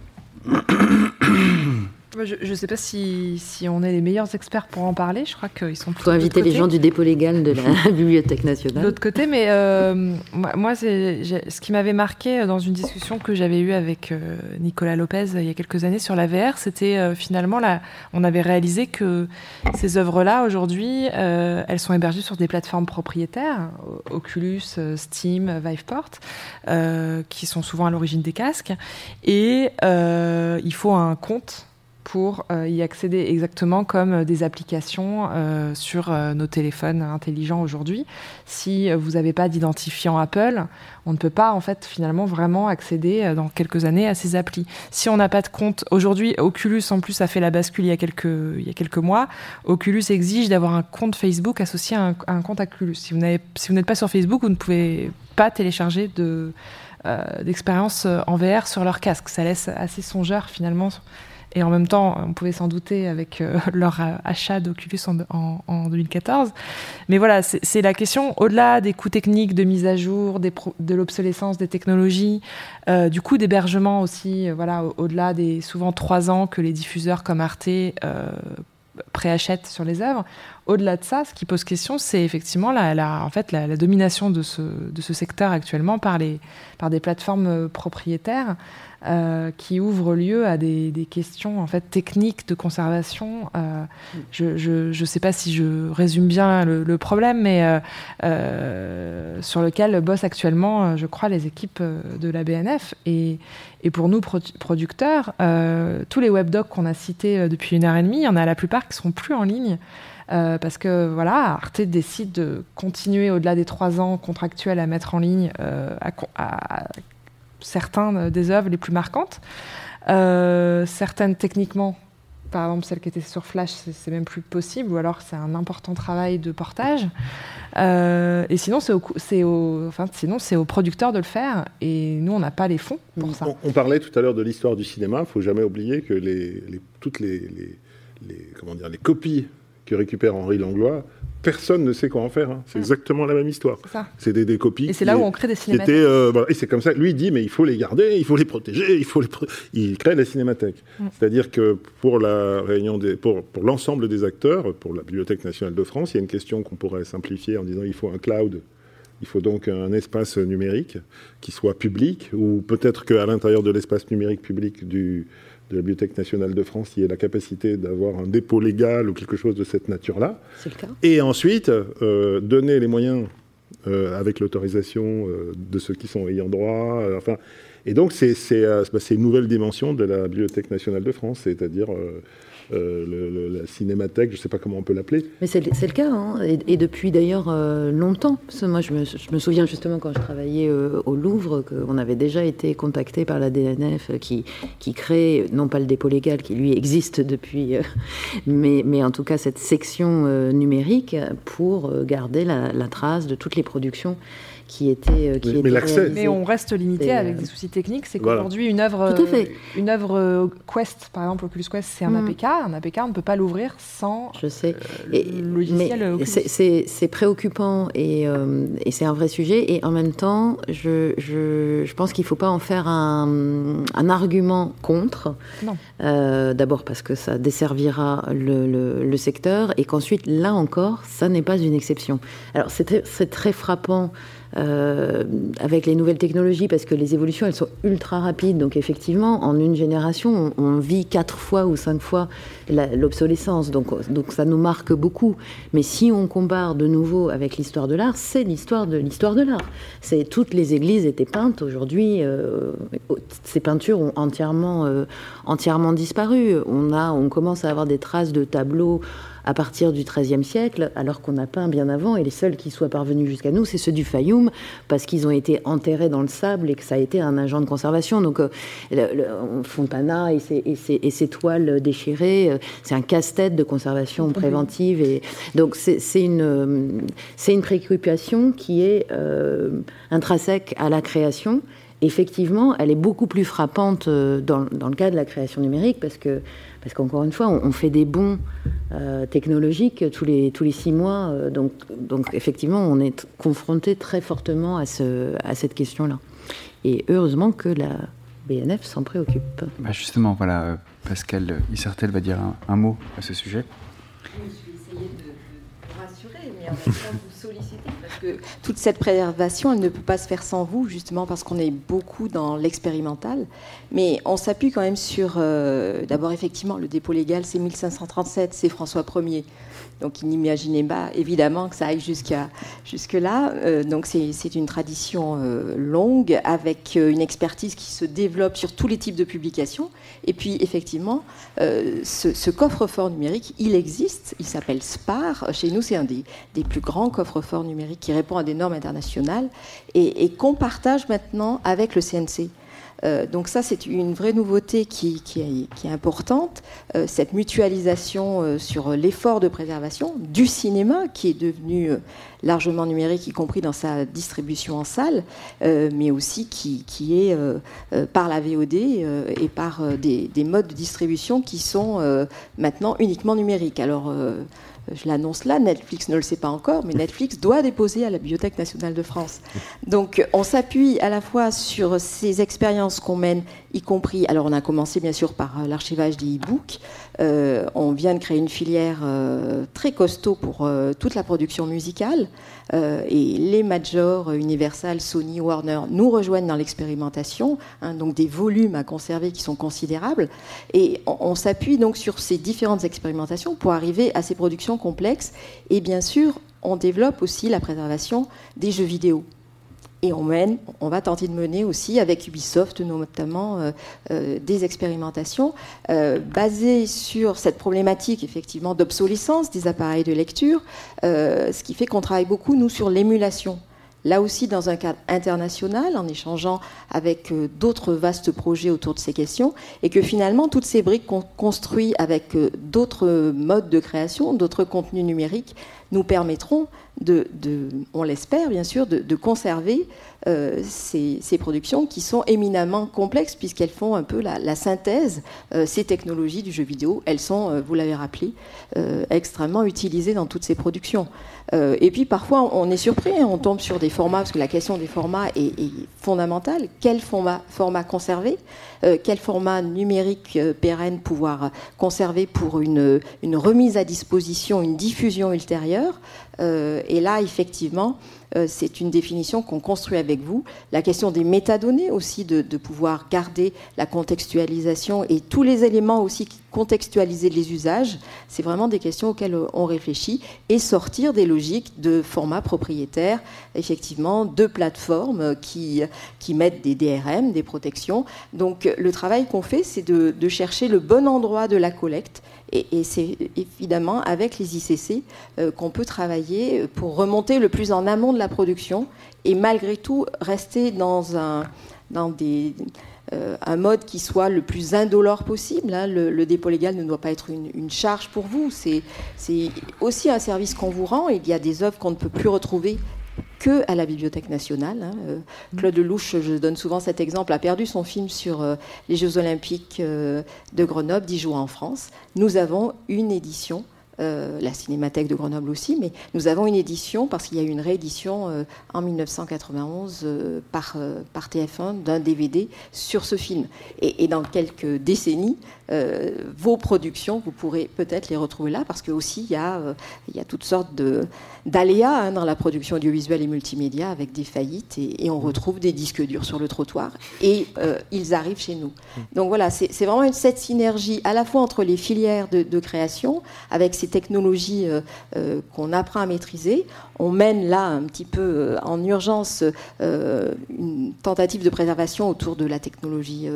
Je ne sais pas si, si, on est les meilleurs experts pour en parler. Je crois qu'ils sont plutôt. Il faut inviter les gens du dépôt légal de la Bibliothèque nationale. De l'autre côté, mais euh, moi, c'est, ce qui m'avait marqué dans une discussion que j'avais eue avec euh, Nicolas Lopez il y a quelques années sur la VR, c'était euh, finalement là, on avait réalisé que ces œuvres-là, aujourd'hui, elles sont hébergées sur des plateformes propriétaires, Oculus, Steam, Viveport, qui sont souvent à l'origine des casques, et il faut un compte pour euh, y accéder exactement comme euh, des applications euh, sur nos téléphones intelligents aujourd'hui. Si vous n'avez pas d'identifiant Apple, on ne peut pas en fait finalement vraiment accéder dans quelques années à ces applis. Si on n'a pas de compte, aujourd'hui Oculus en plus a fait la bascule il y a quelques, mois, Oculus exige d'avoir un compte Facebook associé à un, compte Oculus. Si vous n'êtes pas sur Facebook, vous ne pouvez pas télécharger de, d'expérience en VR sur leur casque. Ça laisse assez songeur finalement et en même temps, on pouvait s'en douter avec leur achat d'Oculus en, en, 2014. Mais voilà, c'est la question, au-delà des coûts techniques de mise à jour, de l'obsolescence des technologies, du coût d'hébergement aussi, voilà, au-delà des souvent trois ans que les diffuseurs comme Arte préachètent sur les œuvres. Au-delà de ça, ce qui pose question, c'est effectivement la, en fait, la, domination de ce, de ce, secteur actuellement par, les, par des plateformes euh, propriétaires euh, qui ouvrent lieu à des, questions en fait, techniques de conservation. Euh, je ne sais pas si je résume bien le, problème, mais sur lequel bossent actuellement, je crois, les équipes de la BNF. Et, pour nous, producteurs, tous les webdocs qu'on a cités depuis une heure et demie, il y en a la plupart qui ne sont plus en ligne. Euh, parce que voilà, Arte décide de continuer au-delà des trois ans contractuels à mettre en ligne euh, à, certains des œuvres les plus marquantes. Euh, certaines techniquement, par exemple celles qui étaient sur Flash, c'est même plus possible, ou alors c'est un important travail de portage. et sinon, c'est au, enfin, sinon c'est aux producteurs de le faire, et nous, on n'a pas les fonds pour ça. On, parlait tout à l'heure de l'histoire du cinéma. Il faut jamais oublier que les, toutes les, les, comment dire, les copies que récupère Henri Langlois, personne ne sait quoi en faire. Hein. C'est exactement la même histoire. C'est des, des, copies. Et c'est là où on crée des cinémathèques. Euh, et c'est comme ça. Lui il dit, mais il faut les garder, il faut les protéger, il faut les. Il crée la cinémathèque. Mm. C'est-à-dire que pour la réunion des, pour, pour l'ensemble des acteurs, pour la Bibliothèque nationale de France, il y a une question qu'on pourrait simplifier en disant, il faut un cloud. Il faut donc un espace numérique qui soit public, ou peut-être qu'à l'intérieur de l'espace numérique public du, de la Bibliothèque nationale de France y ait la capacité d'avoir un dépôt légal ou quelque chose de cette nature-là. C'est le cas. Et ensuite, euh, donner les moyens euh, avec l'autorisation euh, de ceux qui sont ayant droit. enfin, et donc, c'est une nouvelle dimension de la Bibliothèque nationale de France, c'est-à-dire euh, la cinémathèque, je ne sais pas comment on peut l'appeler. Mais c'est le cas, hein, et, depuis d'ailleurs euh, longtemps. moi, je me, souviens justement quand je travaillais euh, au Louvre, qu'on avait déjà été contacté par la DNF qui, qui crée, non pas le dépôt légal qui lui existe depuis, mais, mais en tout cas cette section numérique pour garder la, la, trace de toutes les productions qui était, euh, qui mais, était mais on reste limité avec des soucis techniques. C'est qu'aujourd'hui, une œuvre, une œuvre euh, Quest, par exemple, Oculus Quest, c'est un mm. APK. Un APK, on ne peut pas l'ouvrir sans Je sais. Euh, et, logiciel C'est préoccupant et, et c'est un vrai sujet. Et en même temps, je, je, je pense qu'il ne faut pas en faire un, un argument contre. Non. D'abord parce que ça desservira le, le, le secteur et qu'ensuite, là encore, ça n'est pas une exception. Alors, c'est très frappant euh, avec les nouvelles technologies, parce que les évolutions, elles sont ultra rapides. Donc effectivement, en une génération, on, vit quatre fois ou cinq fois l'obsolescence. Donc, donc ça nous marque beaucoup. Mais si on compare de nouveau avec l'histoire de l'art, c'est l'histoire de l'histoire de l'art. C'est toutes les églises étaient peintes. Aujourd'hui, euh, ces peintures ont entièrement, euh, entièrement disparu. On a, on commence à avoir des traces de tableaux à partir du XIIIe siècle, alors qu'on a peint bien avant, et les seuls qui soient parvenus jusqu'à nous, c'est ceux du Fayoum, parce qu'ils ont été enterrés dans le sable et que ça a été un agent de conservation. Donc, euh, Fontana et ses, toiles déchirées, euh, c'est un casse-tête de conservation préventive. Et donc, c'est une, une préoccupation qui est euh, intrinsèque à la création effectivement, elle est beaucoup plus frappante dans, dans, le cas de la création numérique parce que parce qu'encore une fois, on, fait des bons euh, technologiques tous les, tous les six mois. Euh, donc, donc, effectivement, on est confronté très fortement à, ce, à cette question-là. Et heureusement que la BNF s'en préoccupe. Bah justement, voilà, Pascal Issertel va dire un, mot à ce sujet. Oui, je vais essayer de, rassurer, mais en même temps vous solliciter parce que toute cette préservation, elle ne peut pas se faire sans vous, justement parce qu'on est beaucoup dans l'expérimental. Mais on s'appuie quand même sur, euh, d'abord effectivement, le dépôt légal, c'est 1537, c'est François Ier. Donc il n'imaginait pas évidemment que ça aille jusqu'à jusque-là. Euh, donc c'est une tradition euh, longue avec une expertise qui se développe sur tous les types de publications. Et puis effectivement, ce, coffre-fort numérique, il existe. Il s'appelle SPAR. Chez nous, c'est un des, plus grands coffres-forts numériques qui répond à des normes internationales et qu'on partage maintenant avec le CNC. Donc ça, c'est une vraie nouveauté qui, est, importante, cette mutualisation sur l'effort de préservation du cinéma, qui est devenu largement numérique, y compris dans sa distribution en salle, mais aussi qui, est par la VOD et par des, des, modes de distribution qui sont maintenant uniquement numériques. Alors, je l'annonce là, Netflix ne le sait pas encore, mais Netflix doit déposer à la Bibliothèque nationale de France. Donc on s'appuie à la fois sur ces expériences qu'on mène, y compris, alors on a commencé bien sûr par euh, l'archivage des e-books, euh, on vient de créer une filière euh, très costaud pour toute la production musicale, et les majors, Universal, Sony, Warner, nous rejoignent dans l'expérimentation, hein, donc des volumes à conserver qui sont considérables, et on s'appuie donc sur ces différentes expérimentations pour arriver à ces productions complexes, et bien sûr, on développe aussi la préservation des jeux vidéo. Et on va tenter de mener aussi avec Ubisoft notamment euh, euh, des expérimentations euh, basées sur cette problématique effectivement d'obsolescence des appareils de lecture, ce qui fait qu'on travaille beaucoup nous sur l'émulation. Là aussi dans un cadre international, en échangeant avec d'autres vastes projets autour de ces questions, et que finalement, toutes ces briques qu'on construit avec d'autres modes de création, d'autres contenus numériques, nous permettront de, on l'espère bien sûr, de, conserver euh, ces, productions qui sont éminemment complexes puisqu'elles font un peu la, synthèse. ces technologies du jeu vidéo, elles sont, vous l'avez rappelé, extrêmement utilisées dans toutes ces productions. Euh, et puis parfois, on est surpris, hein, on tombe sur des formats, parce que la question des formats est, fondamentale. Quel format, conserver? Euh, Quel format numérique euh, pérenne pouvoir conserver pour une, remise à disposition, une diffusion ultérieure? Et là, effectivement, euh, c'est une définition qu'on construit avec vous. La question des métadonnées aussi, de, pouvoir garder la contextualisation et tous les éléments aussi qui contextualiser les usages, c'est vraiment des questions auxquelles on réfléchit et sortir des logiques de format propriétaire, effectivement, de plateformes qui, qui mettent des DRM, des protections. Donc le travail qu'on fait, c'est de chercher le bon endroit de la collecte et, c'est évidemment avec les ICC euh, qu'on peut travailler pour remonter le plus en amont de la production et malgré tout rester dans un, dans des, euh, un mode qui soit le plus indolore possible. Hein. Le, dépôt légal ne doit pas être une, une charge pour vous. C'est aussi un service qu'on vous rend. Il y a des œuvres qu'on ne peut plus retrouver que à la Bibliothèque nationale. Hein. Euh, Claude Lelouch, je donne souvent cet exemple, a perdu son film sur euh, les Jeux olympiques euh, de Grenoble, 10 jours en France. Nous avons une édition la Cinémathèque de Grenoble aussi, mais nous avons une édition, parce qu'il y a eu une réédition en 1991 par, par TF1 d'un DVD sur ce film. Et, et, dans quelques décennies, vos productions, vous pourrez peut-être les retrouver là, parce que aussi il y a, il y a toutes sortes de, d'aléas hein, dans la production audiovisuelle et multimédia avec des faillites et, on retrouve des disques durs sur le trottoir et euh, ils arrivent chez nous. Donc voilà, c'est vraiment cette synergie à la fois entre les filières de, création avec ces technologies euh, euh, qu'on apprend à maîtriser. On mène là un petit peu en urgence une tentative de préservation autour de la technologie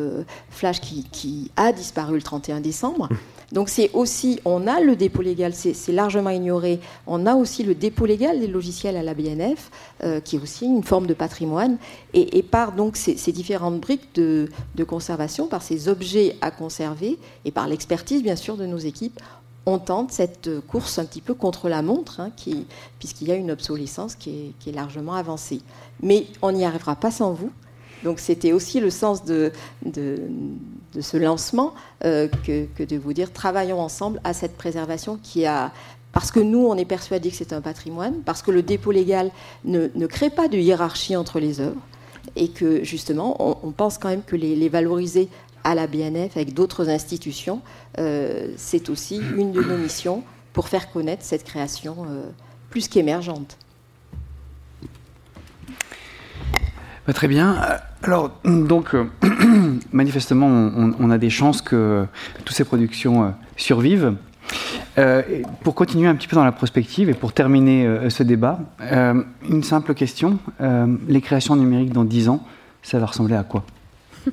flash qui, qui, a disparu 31 décembre. Donc c'est aussi, on a le dépôt légal, c'est largement ignoré, on a aussi le dépôt légal des logiciels à la BNF, euh, qui est aussi une forme de patrimoine, et, par donc ces, différentes briques de, conservation, par ces objets à conserver, et par l'expertise bien sûr de nos équipes, on tente cette course un petit peu contre la montre, hein, puisqu'il y a une obsolescence qui est, largement avancée. Mais on n'y arrivera pas sans vous. Donc c'était aussi le sens de, ce lancement euh, que, de vous dire travaillons ensemble à cette préservation qui a parce que nous, on est persuadés que c'est un patrimoine, parce que le dépôt légal ne, crée pas de hiérarchie entre les œuvres, et que justement, on, pense quand même que les, valoriser à la BNF avec d'autres institutions, euh, c'est aussi une de nos missions pour faire connaître cette création euh, plus qu'émergente. Bah, très bien. Alors, donc, euh, manifestement, on, a des chances que toutes ces productions euh, survivent. Euh, pour continuer un petit peu dans la prospective et pour terminer ce débat, une simple question. les créations numériques dans 10 ans, ça va ressembler à quoi?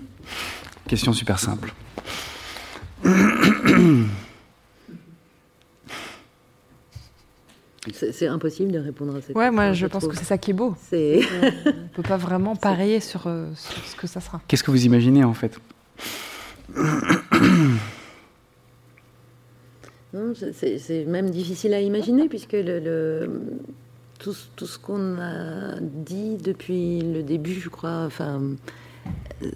Question super simple. C'est impossible de répondre à cette question. Ouais, moi je, pense que c'est ça qui est beau. on ne peut pas vraiment parier sur, sur, ce que ça sera. Qu'est-ce que vous imaginez en fait? C'est même difficile à imaginer puisque le, tout, tout, ce qu'on a dit depuis le début, je crois, enfin,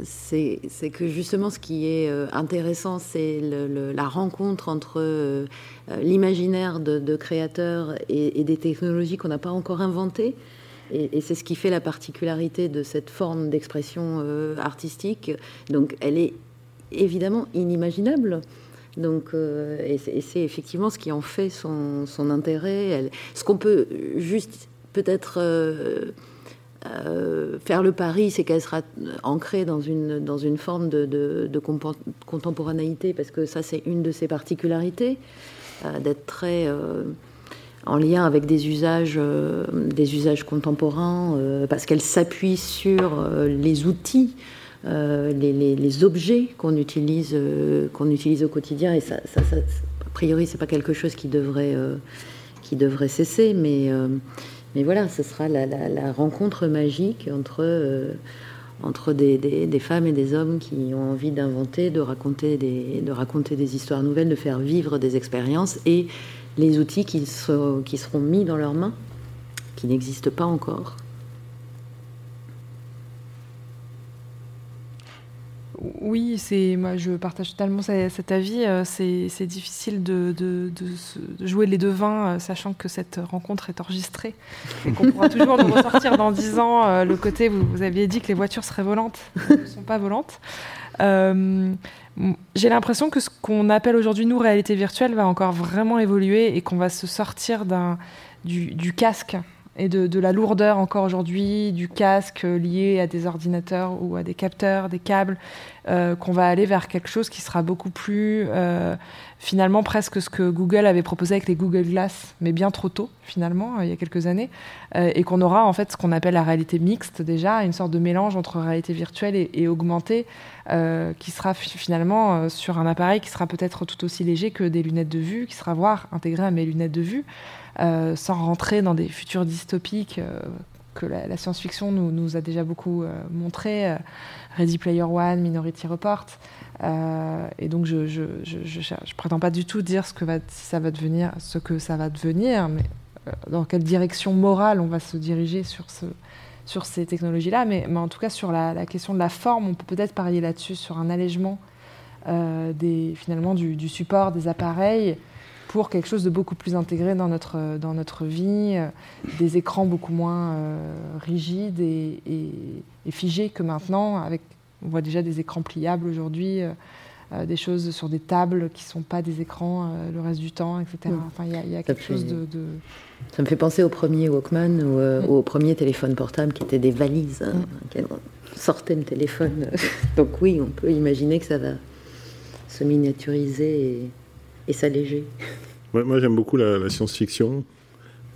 c'est que justement ce qui est euh, intéressant, c'est la rencontre entre euh, l'imaginaire de, créateurs et, des technologies qu'on n'a pas encore inventées. Et, c'est ce qui fait la particularité de cette forme d'expression euh, artistique. Donc elle est évidemment inimaginable. Donc, euh, et c'est effectivement ce qui en fait son intérêt. ce qu'on peut juste peut-être euh, euh, faire le pari, c'est qu'elle sera ancrée dans une, dans une forme de, contemporanéité, parce que ça, c'est une de ses particularités, d'être très en lien avec des usages, des usages contemporains, parce qu'elle s'appuie sur les outils euh, les, objets qu'on utilise, euh, qu'on utilise au quotidien. Et ça, a priori, c'est pas quelque chose qui devrait, euh, qui devrait cesser, mais, mais voilà, ce sera la, rencontre magique entre, entre des, des, femmes et des hommes qui ont envie d'inventer, de raconter, des, de raconter des histoires nouvelles, de faire vivre des expériences et les outils qui, qui seront mis dans leurs mains, qui n'existent pas encore. Oui, c'est moi je partage totalement cet avis. Euh, c'est difficile de, jouer les devins, euh, sachant que cette rencontre est enregistrée et qu'on pourra toujours nous ressortir dans dix ans. Euh, le côté vous, aviez dit que les voitures seraient volantes, ne sont pas volantes. J'ai l'impression que ce qu'on appelle aujourd'hui nous réalité virtuelle va encore vraiment évoluer et qu'on va se sortir du casque et de, la lourdeur encore aujourd'hui du casque lié à des ordinateurs ou à des capteurs, des câbles, euh, qu'on va aller vers quelque chose qui sera beaucoup plus euh, finalement presque ce que Google avait proposé avec les Google Glass, mais bien trop tôt finalement, il y a quelques années, euh, et qu'on aura en fait ce qu'on appelle la réalité mixte déjà, une sorte de mélange entre réalité virtuelle et, augmentée, qui sera finalement sur un appareil qui sera peut-être tout aussi léger que des lunettes de vue, qui sera voire intégré à mes lunettes de vue. Euh, sans rentrer dans des futurs dystopiques euh, que la, science-fiction nous, a déjà beaucoup euh, montré, Ready Player One, Minority Report. et donc je je, prétends pas du tout dire ce que ça va devenir, ce que ça va devenir, mais dans quelle direction morale on va se diriger sur ce, sur ces technologies-là, mais, en tout cas sur la, question de la forme, on peut peut-être parier là-dessus, sur un allègement des, finalement du, support des appareils pour quelque chose de beaucoup plus intégré dans notre, dans notre vie, euh, des écrans beaucoup moins euh, rigides et, figés que maintenant. Avec, on voit déjà des écrans pliables aujourd'hui, euh, des choses sur des tables qui ne sont pas des écrans le reste du temps, etc. Enfin, il y, a quelque chose de, Ça me fait penser au premier Walkman ou mm. au premier téléphone portable qui étaient des valises hein, mm. on sortait le téléphone. Donc oui, on peut imaginer que ça va se miniaturiser et et s'alléger. moi, j'aime beaucoup la, science-fiction,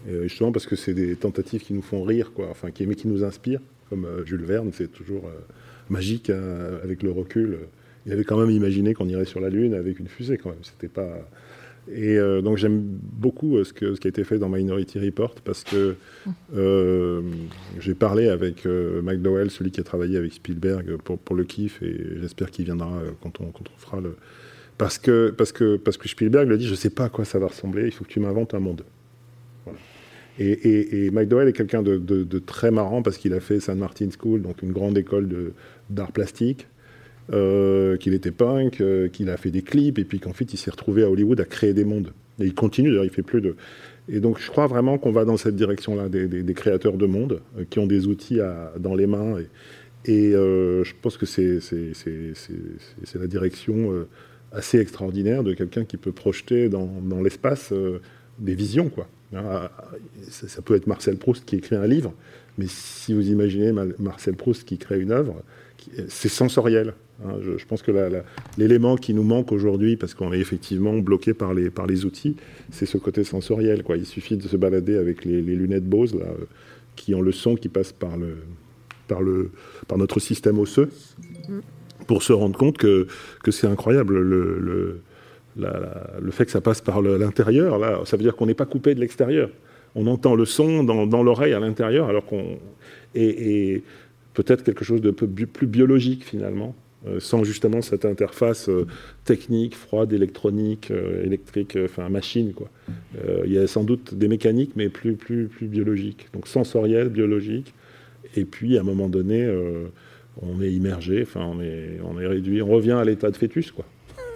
euh, justement parce que c'est des tentatives qui nous font rire, quoi, enfin, qui, mais qui nous inspirent, comme euh, Jules Verne, c'est toujours euh, magique hein, avec le recul. Il avait quand même imaginé qu'on irait sur la Lune avec une fusée, quand même. C'était pas. Et donc j'aime beaucoup ce, que, ce qui a été fait dans Minority Report parce que j'ai parlé avec McDowell, celui qui a travaillé avec Spielberg pour, pour le kiff, et j'espère qu'il viendra quand on, quand on fera le, parce que, parce que, parce que Spielberg lui a dit Je ne sais pas à quoi ça va ressembler, il faut que tu m'inventes un monde. Et, et, et, McDowell est quelqu'un de, de, très marrant parce qu'il a fait San Martin School, donc une grande école d'art plastique, euh, qu'il était punk, euh, qu'il a fait des clips, et puis qu'en fait il s'est retrouvé à Hollywood à créer des mondes. Et il continue, d'ailleurs, il fait plus de. Et donc je crois vraiment qu'on va dans cette direction-là, des, des, créateurs de mondes euh, qui ont des outils dans les mains. Et, et je pense que c'est la direction assez extraordinaire de quelqu'un qui peut projeter dans, dans l'espace euh, des visions. Quoi. Ah, ça, peut être Marcel Proust qui écrit un livre, mais si vous imaginez Marcel Proust qui crée une œuvre, c'est sensoriel. Hein. Je, pense que l'élément qui nous manque aujourd'hui, parce qu'on est effectivement bloqué par les, par les outils, c'est ce côté sensoriel. Quoi. Il suffit de se balader avec les, lunettes Bose, là, euh, qui ont le son qui passe par, le, par, le, par notre système osseux. Mm pour se rendre compte que, que c'est incroyable. Le, le, le, fait que ça passe par l'intérieur, là, ça veut dire qu'on n'est pas coupé de l'extérieur. on entend le son dans, l'oreille à l'intérieur, alors qu'on. Et, peut-être quelque chose de plus biologique finalement, euh, sans justement cette interface euh, technique, froide, électronique, euh, électrique, enfin machine. Quoi. il y a sans doute des mécaniques, mais plus, plus, plus biologiques. Donc sensoriel, biologique. Et puis à un moment donné, on est immergé, enfin on est, on est réduit, on revient à l'état de fœtus. Quoi.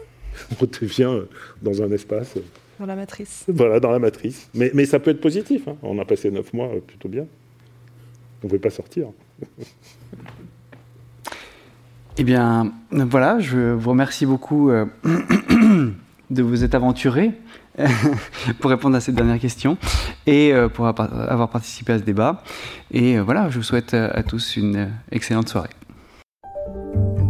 on devient dans un espace. Dans la matrice. Voilà, dans la matrice. Mais, mais ça peut être positif. Hein. On a passé neuf mois plutôt bien. On ne pouvait pas sortir. Eh bien, voilà, je vous remercie beaucoup euh, de vous être aventuré pour répondre à cette dernière question et euh, pour avoir participé à ce débat. Et euh, voilà, je vous souhaite à tous une excellente soirée.